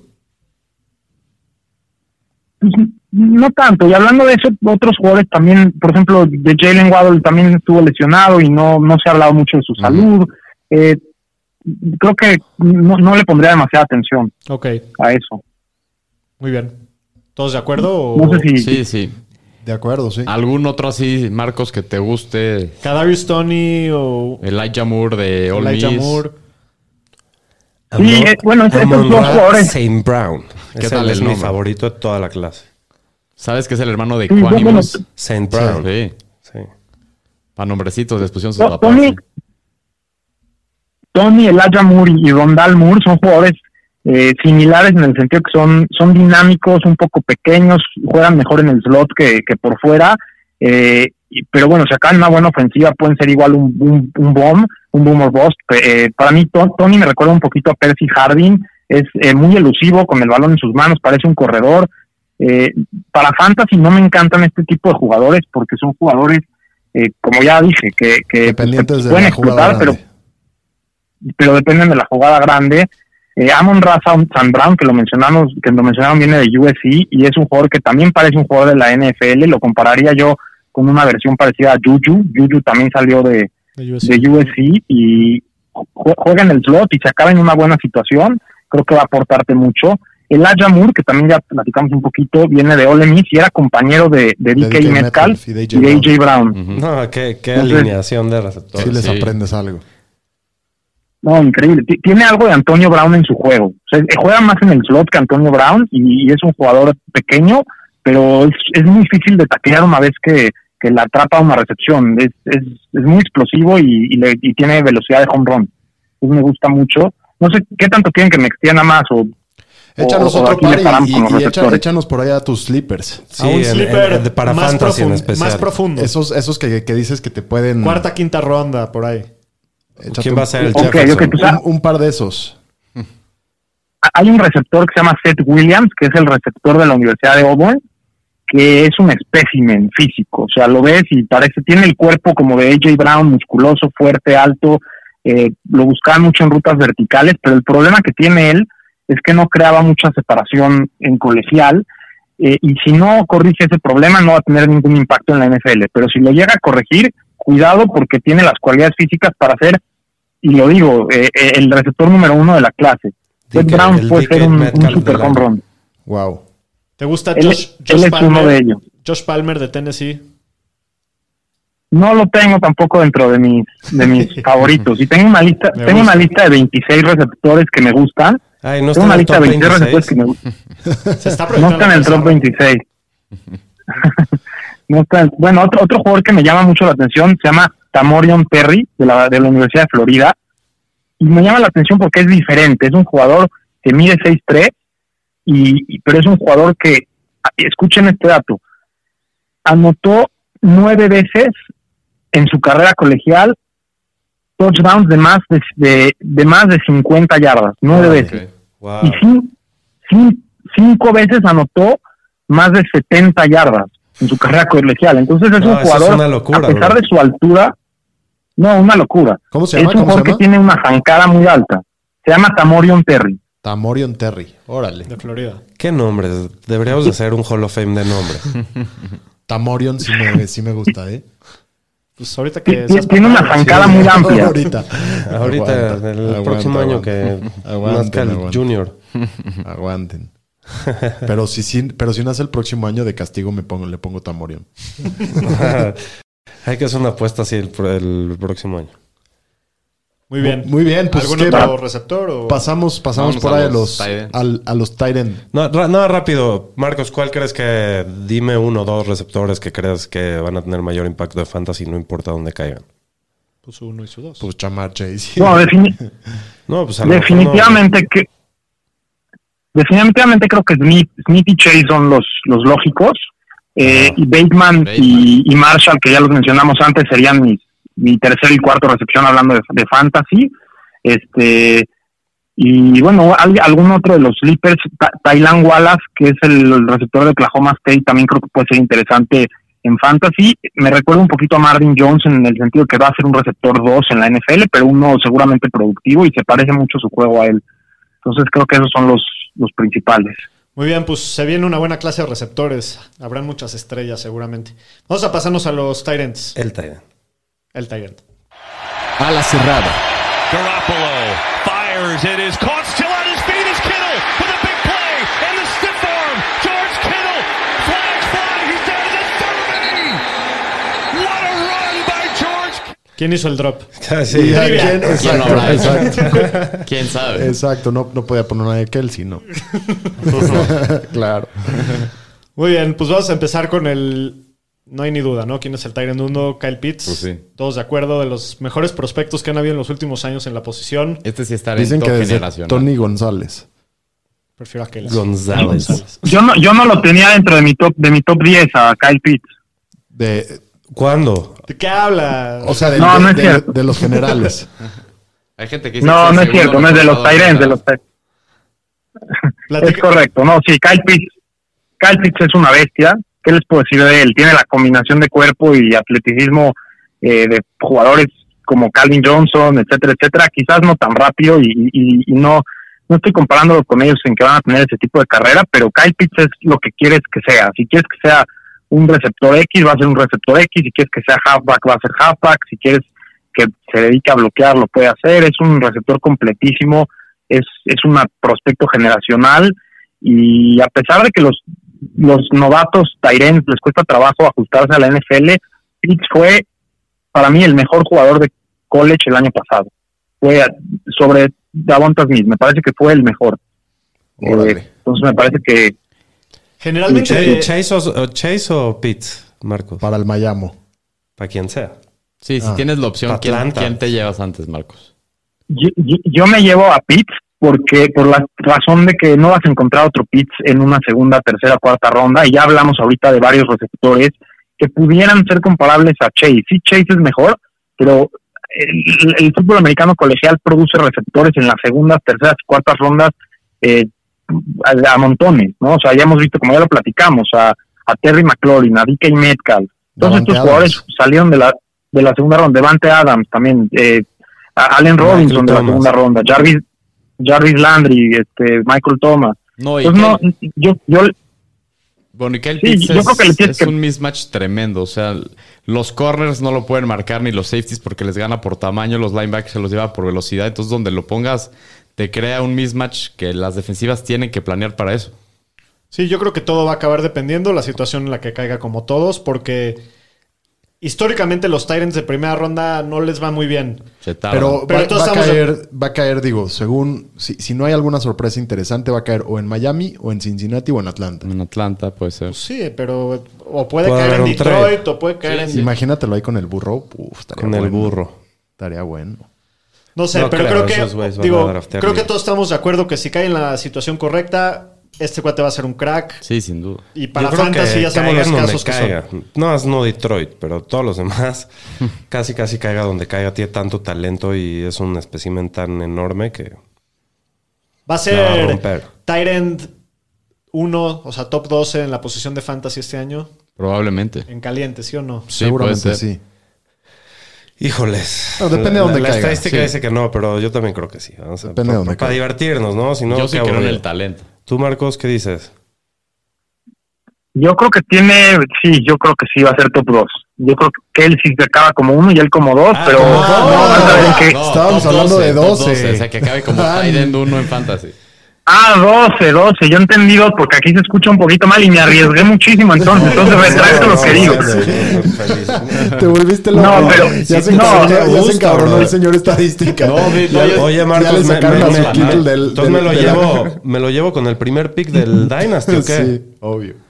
Pues, no tanto. Y hablando de eso, otros jugadores también, por ejemplo, de Jalen Waddle también estuvo lesionado y no, no se ha hablado mucho de su salud. Eh, creo que no, le pondría demasiada atención a eso. Muy bien. ¿Todos de acuerdo? Sí, sí. De acuerdo, sí. ¿Algún otro así, Marcos, que te guste? Kadarius Tony o... Elijah Moore de All Elijah Moore. Sí, eh, bueno, esos dos jugadores. Saint Brown. ¿Qué tal es mi favorito de toda la clase. ¿Sabes que es el hermano de Quanimus? Saint Brown. Sí. sí. Para nombrecitos les pusieron sus Tony, Tony, Elijah Moore y Rondal Moore son jugadores eh, similares en el sentido que son, son dinámicos, un poco pequeños, juegan mejor en el slot que, que por fuera. Eh, pero bueno, si acaban una buena ofensiva, pueden ser igual un, un, un bomb, un boomer bust. Eh, para mí, Tony me recuerda un poquito a Percy Harding, es eh, muy elusivo con el balón en sus manos, parece un corredor. Eh, para Fantasy no me encantan este tipo de jugadores porque son jugadores, eh, como ya dije, que, que pueden explotar, pero, pero dependen de la jugada grande. Eh, Amon Raza San Brown, que lo mencionamos, que lo mencionaron, viene de USC y es un jugador que también parece un jugador de la NFL. Lo compararía yo con una versión parecida a Juju. Juju también salió de, de USC, y juega en el slot y se acaba en una buena situación. Creo que va a aportarte mucho. El Moore, que también ya platicamos un poquito, viene de Ole Miss y era compañero de, de DK, Metcalf y de AJ Brown. No, qué, alineación de receptores. Sí les aprendes algo. No, increíble. tiene algo de Antonio Brown en su juego. O sea, juega más en el slot que Antonio Brown y, es un jugador pequeño, pero es, muy difícil de taclear una vez que, que la atrapa una recepción. Es, es, es muy explosivo y, y, tiene velocidad de home run. Me gusta mucho. No sé qué tanto quieren que me extienda más o Échanos otro par y, échanos por allá tus slippers. Sí, un slipper para más fantasy en especial. Más profundo. Esos, esos que, dices que te pueden... Cuarta, quinta ronda, por ahí. ¿Quién va a ser el un, par de esos. Hay un receptor que se llama Seth Williams, que es el receptor de la Universidad de Auburn, que es un espécimen físico. O sea, lo ves y parece, tiene el cuerpo como de AJ Brown, musculoso, fuerte, alto. Eh, lo buscaban mucho en rutas verticales, pero el problema que tiene él es que no creaba mucha separación en colegial eh, y si no corrige ese problema no va a tener ningún impacto en la NFL, pero si lo llega a corregir, cuidado porque tiene las cualidades físicas para ser, y lo digo, eh, eh, el receptor número uno de la clase. Brown puede ser un, super home run. Wow. ¿Te gusta Josh, él, es uno de ellos. Josh Palmer de Tennessee? No lo tengo tampoco dentro de mis de mis favoritos. Y tengo una lista, tengo una lista de 26 receptores que me gustan. Ay, no tengo una lista de 26 receptores que me gustan. no está en el top 26. Bueno, otro, otro jugador que me llama mucho la atención se llama Tamorion Perry de la, de la Universidad de Florida. Y me llama la atención porque es diferente. Es un jugador que mide 6'3, y, pero es un jugador que, escuchen este dato, anotó nueve veces en su carrera colegial touchdowns de más de, de, más de 50 yardas, nueve ah, veces. Y cinco veces anotó más de 70 yardas en su carrera colegial. Entonces es un jugador, a pesar de su altura, no, una locura. ¿Cómo se llama? Es un jugador que tiene una zancada muy alta. Se llama Tamorion Terry. Tamorion Terry, órale. De Florida. ¿Qué nombre? Deberíamos de hacer un Hall of Fame de nombre. Tamorion sí me, sí me gusta, ¿eh? Pues ahorita que... Tiene una zancada muy amplia. ahorita. ahorita, el próximo año que nazca el Junior. Aguanten. Pero si, si, pero si nace el próximo año de castigo me pongo, le pongo Tamorion. Hay que hacer una apuesta así el, próximo año. Muy bien. Muy bien. Pues ¿Algún otro receptor? O? Pasamos, pasamos por ahí a los, a los Tyrant. No, no, rápido. Marcos, ¿cuál crees que... Dime uno o dos receptores que crees que van a tener mayor impacto de fantasy no importa dónde caigan? Pues uno y su dos. Pues Chamar Chase. No, pues definitivamente que... Definitivamente creo que Smith, Smith y Chase son los, los lógicos. Eh, y Bateman, Y, Marshall, que ya los mencionamos antes, serían mis, mi tercer y cuarto recepción hablando de, fantasy. Este y bueno, algún otro de los sleepers, Tylan Wallace, que es el, receptor de Oklahoma State, también creo que puede ser interesante en fantasy. Me recuerda un poquito a Marvin Jones en el sentido que va a ser un receptor 2 en la NFL, pero uno seguramente productivo y se parece mucho su juego a él. Entonces creo que esos son los, los principales. Muy bien, pues se viene una buena clase de receptores. Habrán muchas estrellas seguramente. Vamos a pasarnos a los Tyrants. El Tyrant. El Tyrant. A la cerrada. Garoppolo fires. It is caught ¿Quién hizo el drop? Sí, ¿quién, ¿Quién, lo habrá exacto. ¿Quién sabe? Exacto, no, no podía poner una de Kelsey, ¿no? claro. Muy bien, pues vamos a empezar con el. No hay ni duda, ¿no? ¿Quién es el Tyrant 1? Kyle Pitts. Pues sí. Todos de acuerdo, de los mejores prospectos que han habido en los últimos años en la posición. Este sí está Dicen que generacional. Tony González. Prefiero a Kelsey. González. Yo no, yo no lo tenía dentro de mi top, de mi top 10 a Kyle Pitts. De ¿Cuándo? ¿De qué habla? O sea, de, de, los generales. Hay gente que dice No, no es cierto, no es de los Tyrants, de los Es correcto, no, sí, Kyle Pitts, Kyle Pitts es una bestia. ¿Qué les puedo decir de él? Tiene la combinación de cuerpo y atleticismo eh, de jugadores como Calvin Johnson, etcétera, etcétera. Quizás no tan rápido y, y, y no no estoy comparándolo con ellos en que van a tener ese tipo de carrera, pero Kyle Pitts es lo que quieres que sea. Si quieres que sea un receptor X, va a ser un receptor X, si quieres que sea halfback, va a ser halfback, si quieres que se dedique a bloquear, lo puede hacer, es un receptor completísimo, es, es un prospecto generacional y a pesar de que los, los novatos Tyrens les cuesta trabajo ajustarse a la NFL, Pitts fue para mí el mejor jugador de college el año pasado. Fue sobre Davonta Smith, me parece que fue el mejor. Eh, entonces me parece que Generalmente. Chase, o, Chase o Pitts, Marcos. Para el Miami. Para quien sea. Sí, si ah. tienes la opción, ¿quién, ¿quién, te llevas antes, Marcos? Yo, me llevo a Pitts porque por la razón de que no vas a encontrar otro Pitts en una segunda, tercera, cuarta ronda. Y ya hablamos ahorita de varios receptores que pudieran ser comparables a Chase. Sí, Chase es mejor, pero el, fútbol americano colegial produce receptores en las segundas, terceras, cuartas rondas eh, a, montones, ¿no? O sea, ya hemos visto, como ya lo platicamos, a, a Terry McLaurin, a DK Metcalf. Todos estos jugadores salieron de la, de la segunda ronda. Devante Adams también, eh, Allen Robinson de la segunda ronda, Jarvis, Jarvis Landry, este, Michael Thomas. No, y no, yo, yo, bueno, y que es, es un mismatch tremendo. O sea, los corners no lo pueden marcar ni los safeties porque les gana por tamaño. Los linebackers se los lleva por velocidad. Entonces, donde lo pongas te crea un mismatch que las defensivas tienen que planear para eso. Sí, yo creo que todo va a acabar dependiendo la situación en la que caiga como todos, porque históricamente los Tyrants de primera ronda no les va muy bien. Pero, va, a caer, va a caer, digo, según, si, si, no hay alguna sorpresa interesante, va a caer o en Miami, o en Cincinnati, o en Atlanta. En Atlanta puede ser. Pues sí, pero o puede, caer en Detroit, o puede caer en... Imagínatelo ahí con el burro. con el burro. Estaría bueno. No sé, pero creo que, digo, creo que todos estamos de acuerdo que si cae en la situación correcta, este cuate va a ser un crack. Sí, sin duda. Y para Fantasy ya sabemos los casos que caiga. No es no Detroit, pero todos los demás casi casi caiga donde caiga. Tiene tanto talento y es un espécimen tan enorme que... Va a ser Tyrant 1, o sea, top 12 en la posición de Fantasy este año. Probablemente. En caliente, ¿sí o no? Sí, Seguramente sí. Híjoles. depende de dónde la, caiga. La estadística dice que no, pero yo también creo que sí. depende de dónde Para divertirnos, ¿no? Si no yo sí creo en el talento. ¿Tú, Marcos, qué dices? Yo creo que tiene, sí, yo creo que sí va a ser top 2. Yo creo que él sí se acaba como uno y él como dos, ah, pero no, no, estábamos hablando de 12. O sea, que acabe como Tyrend uno en Fantasy. Ah, 12, 12. Yo he entendido porque aquí se escucha un poquito mal y me arriesgué muchísimo entonces. Entonces retracto lo que digo. Te volviste loco. No, pero ya se, no, ya se encabronó el señor estadística. No, oye, Marcos, me, me, del, entonces me, lo llevo, me lo llevo con el primer pick del Dynasty, ¿o qué? Sí, obvio.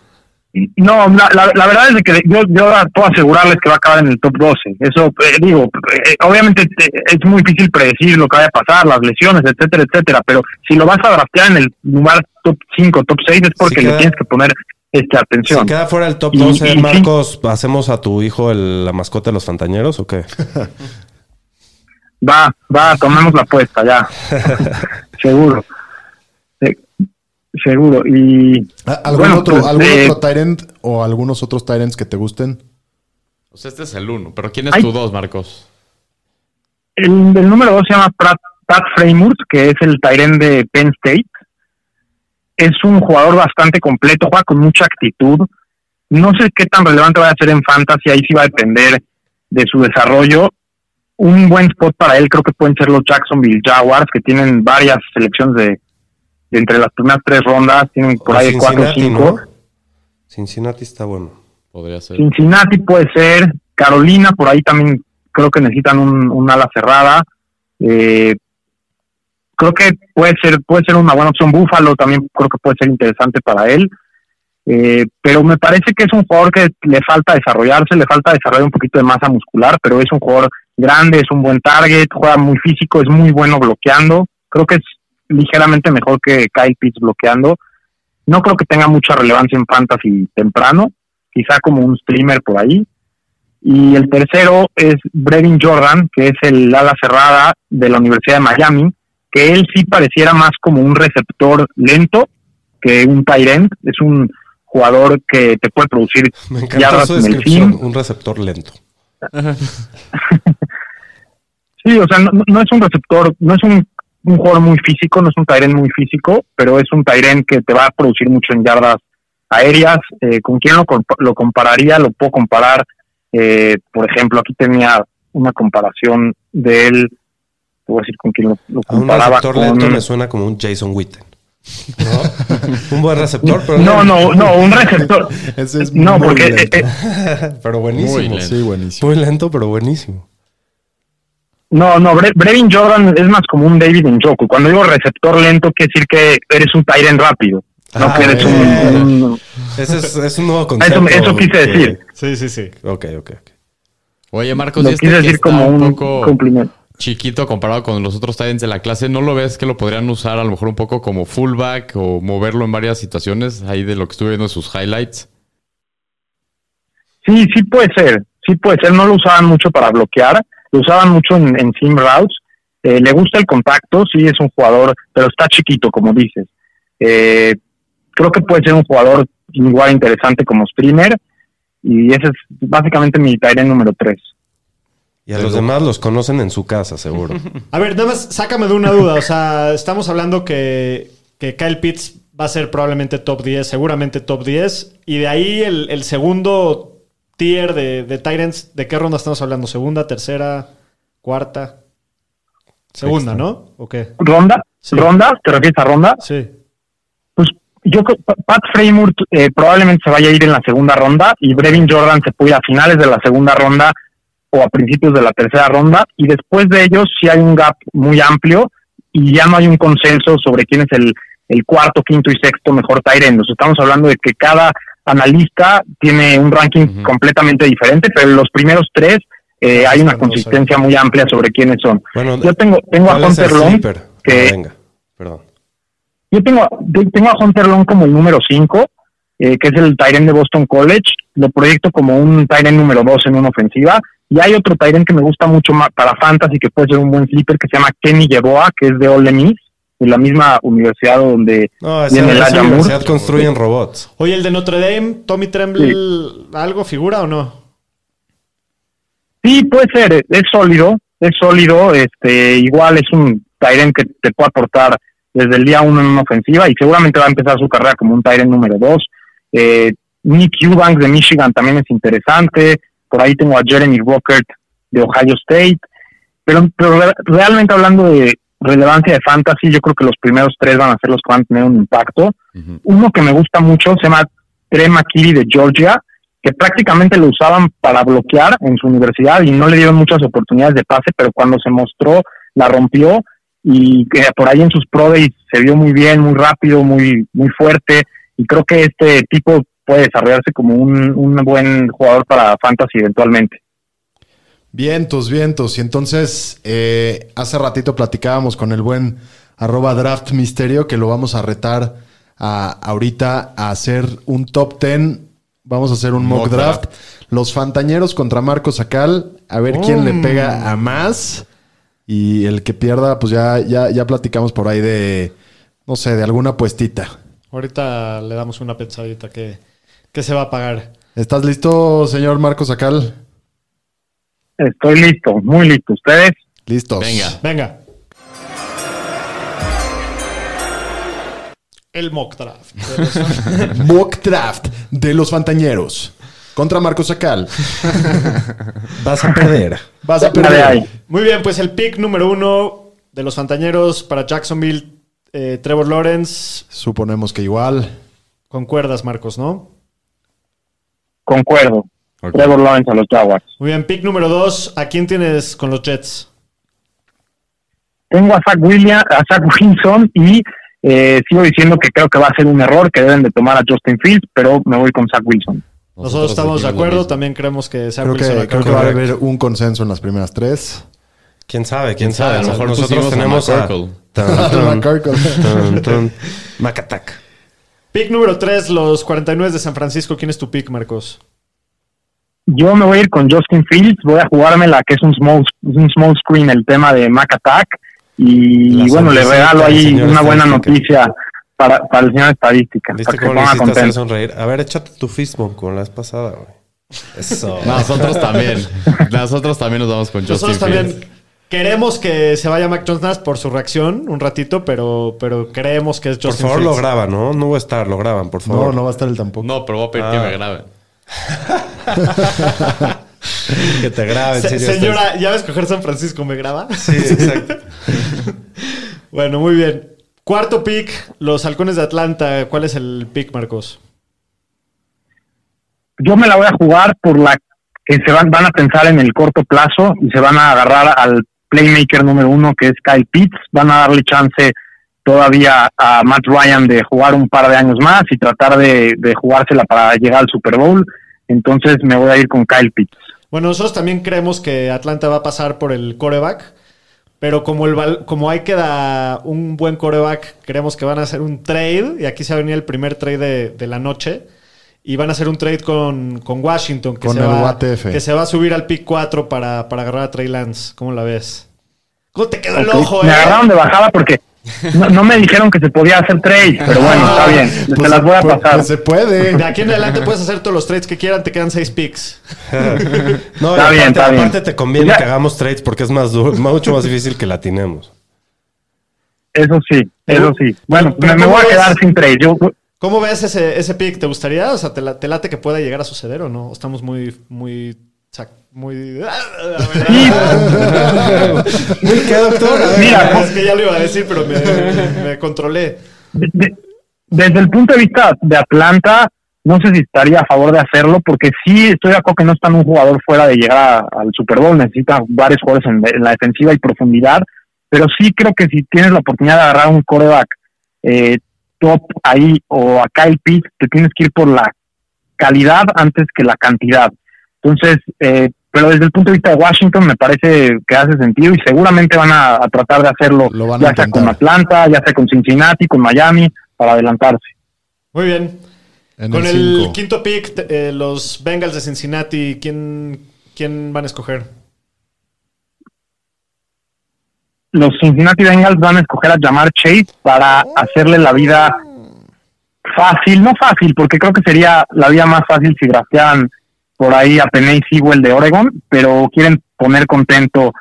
No, la, la, verdad es que yo, yo puedo asegurarles que va a acabar en el top 12. Eso, eh, digo, eh, obviamente eh, es muy difícil predecir lo que vaya a pasar, las lesiones, etcétera, etcétera, pero si lo vas a draftear en el lugar top 5, top 6 es porque le tienes que poner esta atención. Si queda fuera del top 12, Marcos, ¿hacemos a tu hijo el, la mascota de los Fantañeros o qué? va, va, tomemos la apuesta ya. Seguro. Seguro. Y. ¿Algún otro, pues, algún otro Tyrant o algunos otros Tyrants que te gusten? Pues este es el uno. ¿Pero quién es tu dos, Marcos? El, número dos se llama Pat, Pat que es el Tyrant de Penn State. Es un jugador bastante completo, juega con mucha actitud. No sé qué tan relevante va a ser en Fantasy, ahí sí va a depender de su desarrollo. Un buen spot para él creo que pueden ser los Jacksonville Jaguars, que tienen varias selecciones de, entre las primeras tres rondas tienen por ahí cuatro o cinco. Cincinnati está bueno. Podría ser. Cincinnati puede ser. Carolina, por ahí también creo que necesitan un, ala cerrada. Eh, creo que puede ser puede ser una buena opción. Búfalo también creo que puede ser interesante para él. Eh, pero me parece que es un jugador que le falta desarrollarse, le falta desarrollar un poquito de masa muscular, pero es un jugador grande, es un buen target, juega muy físico, es muy bueno bloqueando. Creo que es ligeramente mejor que Kyle Pitts bloqueando. No creo que tenga mucha relevancia en fantasy temprano, quizá como un streamer por ahí. Y el tercero es Brevin Jordan, que es el ala cerrada de la Universidad de Miami, que él sí pareciera más como un receptor lento que un tight end. Es un jugador que te puede producir Me encanta su descripción, un receptor lento. sí, o sea, no, no, es un receptor, no es un un jugador muy físico, no es un Tyren muy físico, pero es un Tyren que te va a producir mucho en yardas aéreas. Eh, ¿Con quién lo, lo, compararía? Lo puedo comparar, eh, por ejemplo, aquí tenía una comparación de él, puedo decir con quién lo, comparaba. un receptor lento me suena como un Jason Witten. ¿No? un buen receptor, pero no, no, no, un receptor. no, porque eh, pero buenísimo, sí, buenísimo. Muy lento, pero buenísimo. No, no, Brevin Jordan es más como un David Njoku. Cuando digo receptor lento, quiere decir que eres un Tyrant rápido. No ah, que eres un, Ese es, un nuevo concepto. Eso, quise decir. Sí, sí, sí. Ok, ok, ok. Oye, Marcos, lo este quise decir como un, cumplimiento. chiquito comparado con los otros Tyrants de la clase, ¿no lo ves que lo podrían usar a lo mejor un poco como fullback o moverlo en varias situaciones ahí de lo que estuve viendo en sus highlights? Sí, sí puede ser. Sí puede ser. No lo usaban mucho para bloquear lo usaban mucho en, en sim routes. Eh, le gusta el contacto, sí es un jugador, pero está chiquito, como dices. Eh, creo que puede ser un jugador igual interesante como streamer. Y ese es básicamente mi Tyrant número 3. Y a los demás los conocen en su casa, seguro. a ver, nada más sácame de una duda. O sea, estamos hablando que, que Kyle Pitts va a ser probablemente top 10, seguramente top 10. Y de ahí el, el segundo tier de, de Titans, ¿de qué ronda estamos hablando? ¿Segunda, tercera, cuarta? Segunda, ¿no? ¿O qué? ¿Ronda? ¿Ronda? ¿Te refieres a ronda? Sí. Pues yo Pat Framework eh, probablemente se vaya a ir en la segunda ronda y Brevin Jordan se puede ir a finales de la segunda ronda o a principios de la tercera ronda y después de ellos sí hay un gap muy amplio y ya no hay un consenso sobre quién es el, el cuarto, quinto y sexto mejor Tyrend. Estamos hablando de que cada analista tiene un ranking completamente diferente, pero los primeros tres eh, hay una consistencia muy amplia sobre quiénes son. yo tengo, tengo a Hunter Long, que... Ah, venga, perdón. Yo tengo, tengo a Hunter Long como el número 5, eh, que es el Tyrant de Boston College. Lo proyecto como un Tyrant número 2 en una ofensiva. Y hay otro Tyrant que me gusta mucho más para Fantasy, que puede ser un buen sleeper, que se llama Kenny Yeboah, que es de Ole Miss, de la misma universidad donde no, viene el esa universidad construyen robots. Oye, el de Notre Dame, Tommy Tremble, ¿algo figura o no? Sí, puede ser, es sólido, es sólido, este, igual es un Tyrant que te puede aportar desde el día uno en una ofensiva y seguramente va a empezar su carrera como un Tyrant número dos. Eh, Nick Eubanks de Michigan también es interesante. Por ahí tengo a Jeremy Rockert de Ohio State. Pero, realmente hablando de relevancia de fantasy, yo creo que los primeros tres van a ser los que van a tener un impacto. Uno que me gusta mucho se llama Trey McKitty de Georgia, que prácticamente lo usaban para bloquear en su universidad y no le dieron muchas oportunidades de pase, pero cuando se mostró la rompió y que por ahí en sus Pro Days se vio muy bien, muy rápido, muy, muy fuerte y creo que este tipo puede desarrollarse como un, buen jugador para Fantasy eventualmente. Vientos, vientos. Y entonces, eh, hace ratito platicábamos con el buen arroba draft misterio que lo vamos a retar a, ahorita a hacer un top 10. Vamos a hacer un mock, draft. Los Fantañeros contra Marcos Acal. A ver quién le pega a más. Y el que pierda, pues ya, ya, ya platicamos por ahí de, no sé, de alguna puestita. Ahorita le damos una pensadita que, se va a pagar. ¿Estás listo, señor Marcos Acal? Estoy listo, muy listo. ¿Ustedes? Listos. Venga. Venga. El mock draft. mock draft de los Fantañeros. Contra Marcos Sacal. Vas a perder. Vas a perder. Muy bien, pues el pick número uno de los Fantañeros para Jacksonville, eh, Trevor Lawrence. Suponemos que igual. Concuerdas, Marcos, ¿no? Concuerdo. Trevor Lawrence a los Jaguars. Muy bien, pick número dos. ¿A quién tienes con los Jets? Tengo a Zach, William, a Zach Wilson y eh, sigo diciendo que creo que va a ser un error que deben de tomar a Justin Fields, pero me voy con Zach Wilson. Nosotros, estamos de acuerdo, también creemos que creo que, creo que va a haber un consenso en las primeras tres. ¿Quién sabe? ¿Quién, sabe? A lo mejor nosotros tenemos a... Macatac. Pick número 3, los 49 de San Francisco. ¿Quién es tu pick, Marcos? Yo me voy a ir con Justin Fields. Voy a jugarme la que es un small, un small screen, el tema de Mac Attack. Y bueno, le regalo ahí una buena noticia para, para el señor estadística. ¿Viste cómo le hiciste hacer sonreír? A ver, échate tu fistbump con la vez pasada, güey. Eso. nosotros también. Nosotros también nos vamos con Justin Nosotros también queremos que se vaya Mac Jones por su reacción un ratito, pero, pero creemos que es Justin Por favor, lo graban, ¿no? No va a estar, lo graban, por favor. No, no va a estar él tampoco. No, pero voy a pedir que ah. me graben. que te graben. señora, ¿ya ves coger San Francisco? ¿Me graba? Sí, exacto. bueno, muy bien. Cuarto pick, los halcones de Atlanta. ¿Cuál es el pick, Marcos? Yo me la voy a jugar por la que se van, van a pensar en el corto plazo y se van a agarrar al playmaker número uno que es Kyle Pitts. Van a darle chance todavía a Matt Ryan de jugar un par de años más y tratar de, de jugársela para llegar al Super Bowl. Entonces me voy a ir con Kyle Pitts. Bueno, nosotros también creemos que Atlanta va a pasar por el coreback. Pero como, el, como hay que dar un buen coreback, creemos que van a hacer un trade. Y aquí se va a venir el primer trade de, la noche. Y van a hacer un trade con, Washington. Que, se va, que se va a subir al pick 4 para, agarrar a Trey Lance. ¿Cómo la ves? ¿Cómo te quedó el ojo, Me eh? agarraron de bajada porque no, me dijeron que se podía hacer trade, pero bueno, está bien. se pues las voy a pues, pasar. Pues se puede. De aquí en adelante puedes hacer todos los trades que quieran, te quedan seis picks. no, está bien, está aparte te conviene que hagamos trades porque es más mucho más difícil que la tenemos. Eso sí, eso sí. Bueno, me, voy a quedar sin trade. ¿Cómo ves ese, ese pick? ¿Te gustaría? O sea, ¿te, te late que pueda llegar a suceder o no? Estamos muy, muy muy. ¿Qué, doctor? Mira, es que ya lo iba a decir, pero me, controlé. De, desde el punto de vista de Atlanta, no sé si estaría a favor de hacerlo, porque sí estoy de acuerdo que no están un jugador fuera de llegar a- al Super Bowl, necesitan varios jugadores en, en la defensiva y profundidad, pero sí creo que si tienes la oportunidad de agarrar un coreback eh, top ahí o a Kyle Pitts, te tienes que ir por la calidad antes que la cantidad. Entonces, eh, pero desde el punto de vista de Washington me parece que hace sentido y seguramente van a, a tratar de hacerlo, Lo van a ya sea con. Atlanta, ya sea con Cincinnati, con Miami, para adelantarse. Muy bien. En Con el quinto pick, eh, los Bengals de Cincinnati, ¿quién, ¿quién van a escoger? Los Cincinnati Bengals van a escoger a Jamar Chase para hacerle la vida fácil, no fácil, porque creo que sería la vida más fácil si draftearan por ahí a Penny Sewell de Oregon, pero quieren poner contento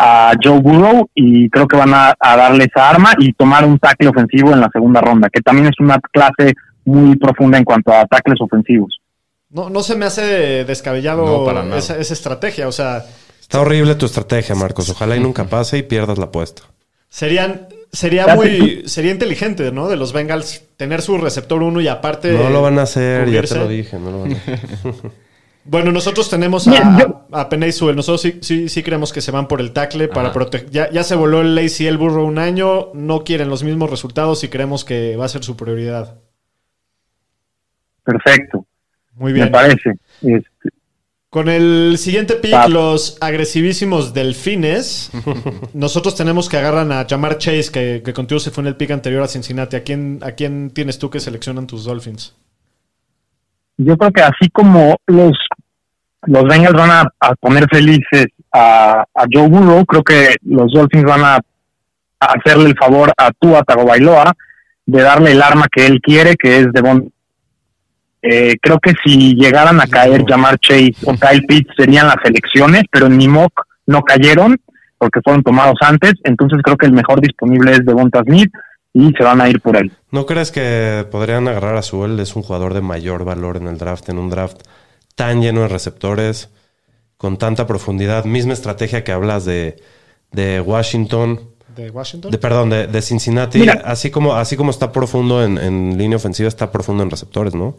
a Joe Burrow y creo que van a, a darle esa arma y tomar un tackle ofensivo en la segunda ronda, que también es una clase muy profunda en cuanto a tackles ofensivos. No, no se me hace descabellado No, para nada. esa, esa estrategia. O sea, Está horrible tu estrategia, Marcos. Ojalá y nunca pase y pierdas la apuesta. serían, sería Ya muy sería inteligente, ¿no? De los Bengals tener su receptor uno y aparte. No lo van a hacer, ya te lo dije. No lo van a hacer. Bueno, nosotros tenemos a, yo- a Penei Sewell. Nosotros sí, sí, sí creemos que se van por el tackle para proteger. Ya, ya se voló el ACL Burrow un año. No quieren los mismos resultados y creemos que va a ser su prioridad. Perfecto, Muy me bien. parece. Este, Con el siguiente pick, los agresivísimos delfines. nosotros tenemos que agarran a Jamar Chase, que, que contigo se fue en el pick anterior a Cincinnati. ¿A quién, ¿A quién tienes tú que seleccionan tus Dolphins? yo creo que así como los los Bengals van a, a poner felices a, a Joe Burrow, creo que los Dolphins van a, a hacerle el favor a Tua Tagovailoa de darle el arma que él quiere, que es Devon. Eh, creo que si llegaran a caer Jamar Chase o Kyle Pitts serían las elecciones, pero en mi mock no cayeron porque fueron tomados antes, entonces creo que el mejor disponible es Devonta Smith y se van a ir por él. ¿No crees que podrían agarrar a Sewell? Es un jugador de mayor valor en el draft, en un draft tan lleno de receptores, con tanta profundidad. Misma estrategia que hablas de, de Washington, ¿De Washington? de perdón, de, de Cincinnati. Mira. Así como, así como está profundo en, en línea ofensiva, está profundo en receptores, ¿no?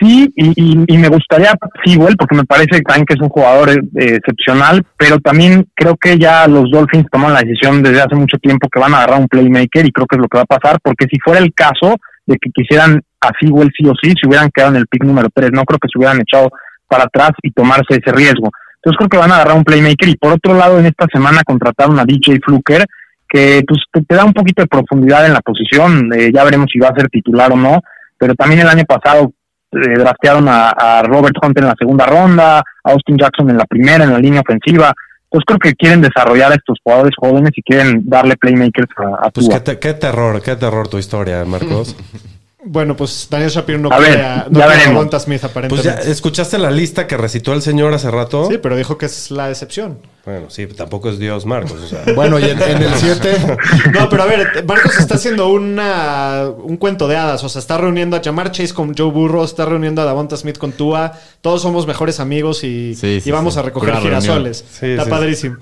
Sí, y, y- y me gustaría Sewell porque me parece también que es un jugador eh, excepcional, pero también creo que ya los Dolphins toman la decisión desde hace mucho tiempo que van a agarrar un playmaker y creo que es lo que va a pasar, porque si fuera el caso de que quisieran a Sewell sí o sí, se hubieran quedado en el pick número 3, no creo que se hubieran echado para atrás y tomarse ese riesgo. Entonces creo que van a agarrar un playmaker y por otro lado en esta semana contrataron a DJ Fluker que pues te, da un poquito de profundidad en la posición, eh, ya veremos si va a ser titular o no, pero también el año pasado eh, draftearon a, a Robert Hunt en la segunda ronda, a Austin Jackson en la primera, en la línea ofensiva. Entonces creo que quieren desarrollar a estos jugadores jóvenes y quieren darle playmakers a, a Pues Tua. qué, te- qué terror, qué terror tu historia, Marcos. Bueno, pues Daniel Shapiro no A ver, no ya quiere a veremos. Devonta Smith, Pues aparentemente. ya, ¿escuchaste la lista que recitó el señor hace rato? Sí, pero dijo que es la excepción. Bueno, sí, tampoco es Dios, Marcos. O sea, Bueno, y en, en el 7, No, pero a ver, Marcos está haciendo una, un cuento de hadas. O sea, está reuniendo a Jamar Chase con Joe Burrow, está reuniendo a Davonta Smith con Tua. Todos somos mejores amigos y, Sí, sí, y vamos sí. a recoger Pura girasoles. Sí, está sí. padrísimo.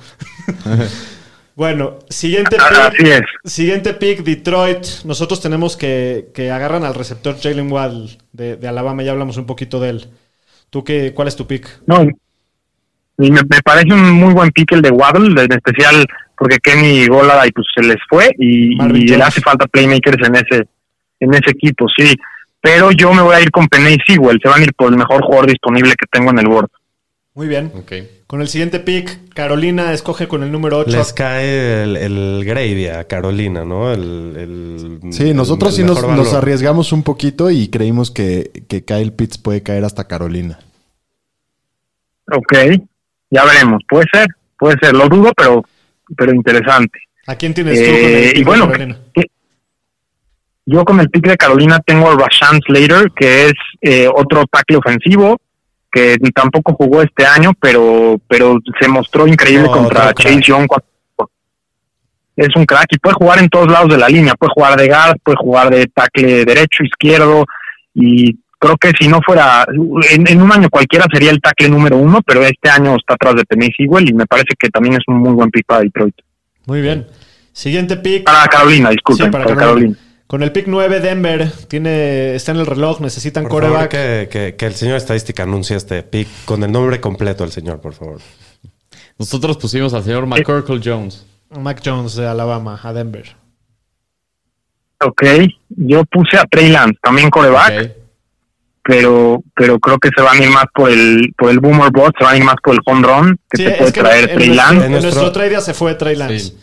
bueno, siguiente pick. Siguiente pick, Detroit. Nosotros tenemos que, que agarran al receptor Jalen Waddle de, de Alabama. Ya hablamos un poquito de él. ¿Tú qué, cuál es tu pick? No, me, me parece un muy buen pick el de Waddle, en especial porque Kenny Golada y pues se les fue y, le hace falta playmakers en ese en ese equipo, sí. Pero yo me voy a ir con Penny Sewell, se van a ir por el mejor jugador disponible que tengo en el board. Muy bien. Con el siguiente pick, Carolina escoge con el número 8. les cae el, el gravy a Carolina, ¿no? El, el- sí, nosotros el sí nos, arriesgamos un poquito y creímos que, que Kyle Pitts puede caer hasta Carolina. Ok, ya veremos, puede ser, puede ser, lo dudo, pero pero interesante. ¿A quién tienes tú con el Eh, pick y de bueno, Carolina? que- yo con el pick de Carolina tengo a Rashan Slater, que es eh, otro tackle ofensivo, que tampoco jugó este año, pero pero se mostró increíble No, contra. Chase Young. Es un crack y puede jugar en todos lados de la línea, puede jugar de guard, puede jugar de tackle derecho, izquierdo, y creo que si no fuera, en, en un año cualquiera sería el tackle número uno, pero este año está atrás de Penny Sewell y me parece que también es un muy buen pick para Detroit. Muy bien. Siguiente pick. Para Carolina, disculpen, Sí, para para, Carolina. Carolina. Con el pick 9, Denver tiene, está en el reloj, necesitan Por favor, coreback. que, que- que el señor estadística anuncie este pick con el nombre completo del señor, por favor. Nosotros pusimos al señor McCorkle Jones. Mac Jones de Alabama a Denver. Ok, yo puse a Trey Lance, también coreback, Ok. pero pero creo que se van a ir más por el por el boomer bot, se van a ir más por el home run que Sí, te puede traer en Trey Lance. en Nuestro- nuestro trade ya se fue Trey Lance. Sí.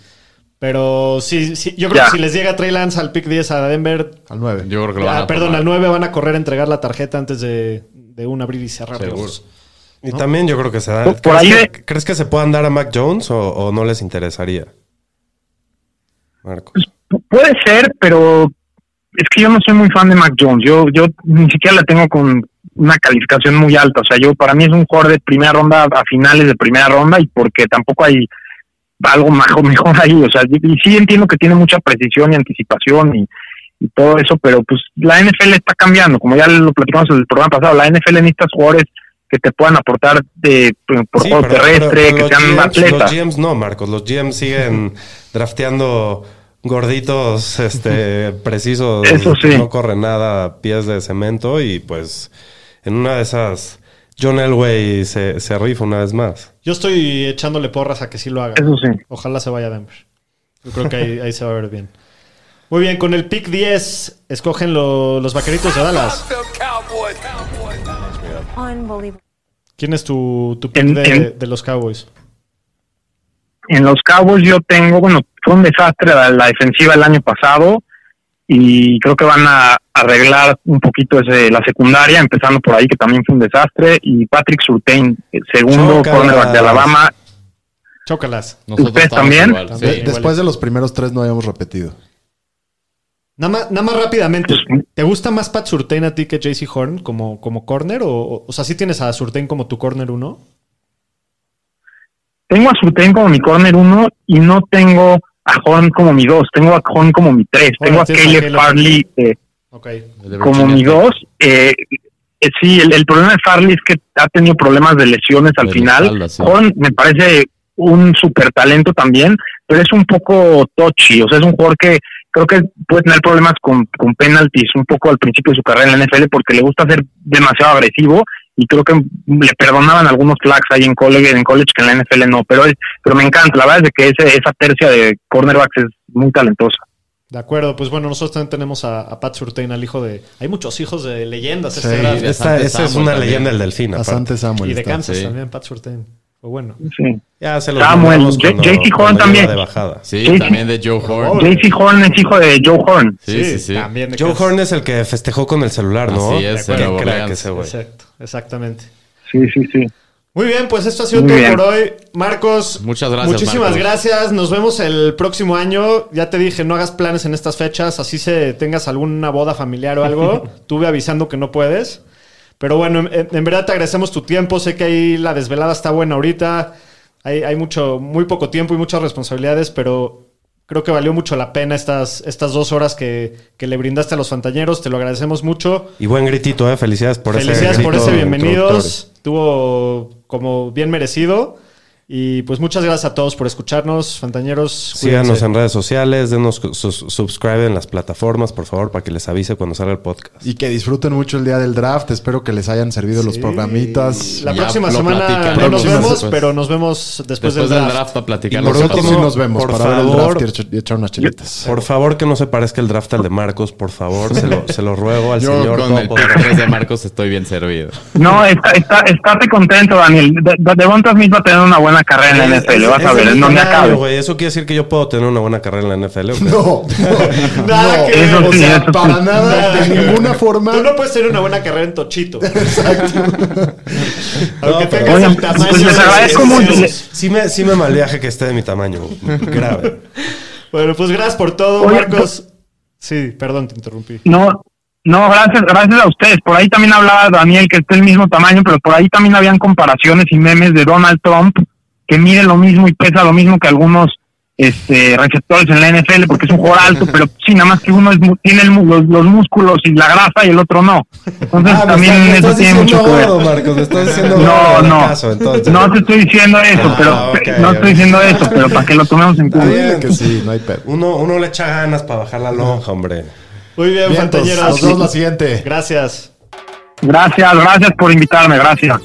Pero sí, sí, yo creo Ya. que si les llega Trey Lance al pick 10 a Denver, Al 9. Yo creo que lo van ah, a perdón, tomar. al 9 van a correr a entregar la tarjeta antes de, de un abrir y cerrar. Seguro. ojos. Y también yo creo que se da. ¿crees, ahí que, de- ¿Crees que se puedan dar a Mac Jones o, o no les interesaría? Marcos. Pu- Puede ser, pero es que yo no soy muy fan de Mac Jones. Yo yo ni siquiera la tengo con una calificación muy alta. O sea, yo para mí es un jugador de primera ronda a finales de primera ronda y porque tampoco hay algo mejor, mejor ahí. O sea, y, sí entiendo que tiene mucha precisión y anticipación y, y todo eso, pero pues la NFL está cambiando. Como ya lo platicamos en el programa pasado, la NFL necesita jugadores que te puedan aportar de, por Sí, juego pero- terrestre, pero- pero que sean GMs atletas. Los GMs no, Marcos. Los GMs siguen drafteando gorditos este, precisos. Eso sí. No corren nada pies de cemento y pues en una de esas John Elway se, se rifa una vez más. Yo estoy echándole porras a que sí lo haga. Eso sí. Ojalá se vaya a Denver. Yo creo que ahí, ahí se va a ver bien. Muy bien, con el pick 10 escogen lo- los vaqueritos de Dallas. ¿Quién es tu, tu pick En- de, en- de los Cowboys? En los Cowboys yo tengo, bueno, fue un desastre la, la defensiva el año pasado y creo que van a arreglar un poquito ese, la secundaria, empezando por ahí, que también fue un desastre, y Patrick Surtain, el segundo cornerback de Alabama. Chócalas. ¿Ustedes también? igual, sí. También. Después de los primeros tres no habíamos repetido. Nada más, nada más rápidamente. Pues, ¿Te gusta más Pat Surtain a ti que JC Horn como, como corner? O, o, sea, ¿sí tienes a Surtain como tu corner 1? Tengo a Surtain como mi corner uno y no tengo a Horn como mi dos, tengo a Horn como mi tres, tengo a Caleb Caleb Farley eh, como mi dos. Eh, eh, sí, el, el problema de Farley es que ha tenido problemas de lesiones al De final. espalda, sí. Horn me parece un super talento también, pero es un poco touchy, o sea, es un jugador que creo que puede tener problemas con, con penalties un poco al principio de su carrera en la NFL porque le gusta ser demasiado agresivo y creo que le perdonaban algunos flags ahí en college, en college que en la NFL no, pero es, pero me encanta, la verdad es que ese, esa tercia de cornerbacks es muy talentosa. De acuerdo, pues bueno, nosotros también tenemos a, a Pat Surtain, al hijo de... Hay muchos hijos de leyendas. este Sí, de Esta, es una también. leyenda del delfín. Samuel. y de está. Kansas sí. también, Pat Surtain. Fue bueno. Sí. Ya se los Samuel, JC Horn también. de bajada. Sí, Sí. también de Joe Horn. JC Horn es hijo de Joe Horn. Sí, sí, sí. También Joe. Horn es el que festejó con el celular, ¿no? Así es, Nueva crack ese güey. Exacto, exactamente. Sí, sí, sí. Muy bien, pues esto ha sido Muy todo bien. por hoy. Marcos, Muchas gracias, Muchísimas Marcos. gracias. Nos vemos el próximo año. Ya te dije, no hagas planes en estas fechas. Así se tengas alguna boda familiar o algo. Tuve avisando que no puedes. Pero bueno, en, en verdad te agradecemos tu tiempo. Sé que ahí la desvelada está buena ahorita. Hay, hay mucho, muy poco tiempo y muchas responsabilidades, pero creo que valió mucho la pena estas, estas dos horas que, que le brindaste a los fantañeros. Te lo agradecemos mucho. Y buen gritito, ¿eh? Felicidades por Felicidades ese por grito ese bienvenidos. Tuvo como bien merecido. Y pues muchas gracias a todos por escucharnos, fantañeros. Síganos Cuídense. en redes sociales, denos sus, subscribe en las plataformas, por favor, para que les avise cuando salga el podcast. Y que disfruten mucho el día del draft. Espero que les hayan servido los programitas. La Ya próxima semana no nos vemos, después. pero nos vemos después, Después del del draft. draft a Y platicar por último sí nos vemos por para ver el favor. draft y echa- y echar unas chelitas. Por favor, que no se parezca el draft al de Marcos, por favor, se lo, se lo ruego al Yo señor con el Todopoderoso. 3 de Marcos estoy bien servido. No, está, está, estate contento, Daniel. De, de, va a tener una buena carrera en la Es- NFL, es- vas a es ver, donde tamaño, acabe. Eso quiere decir que yo puedo tener una buena carrera en la NFL. ¿o qué? No, no, Nada no. que ver, Eso o sí, sea, eso sí. para nada, de ninguna forma. Tú no puedes tener una buena carrera en Tochito. Aunque No, pero- tengas Oigan, el tamaño. pues les de- agradezco de- mucho. Sí me, sí me malviaje que esté de mi tamaño. Grave. Bueno, pues gracias por todo, Oye, Marcos. Sí, perdón, te interrumpí. No, no, gracias, gracias a ustedes. Por ahí también hablaba Daniel que está el mismo tamaño, pero por ahí también habían comparaciones y memes de Donald Trump que mide lo mismo y pesa lo mismo que algunos este receptores en la NFL porque es un jugador alto, pero sí, nada más que uno es mu- tiene el mu- los, los músculos y la grasa y el otro no. Entonces Ah, me también eso tiene mucho que ver. gordo, Marcos. Me estás diciendo No, no. No te estoy diciendo eso, Ah, pero no estoy diciendo eso, pero para que lo tomemos en cuenta. bien. que sí, no hay pedo. Uno, uno le echa ganas para bajar la lonja, hombre. Muy bien, Vientos, Fantañeros. nos vemos la siguiente. Gracias. Gracias, gracias por invitarme, gracias.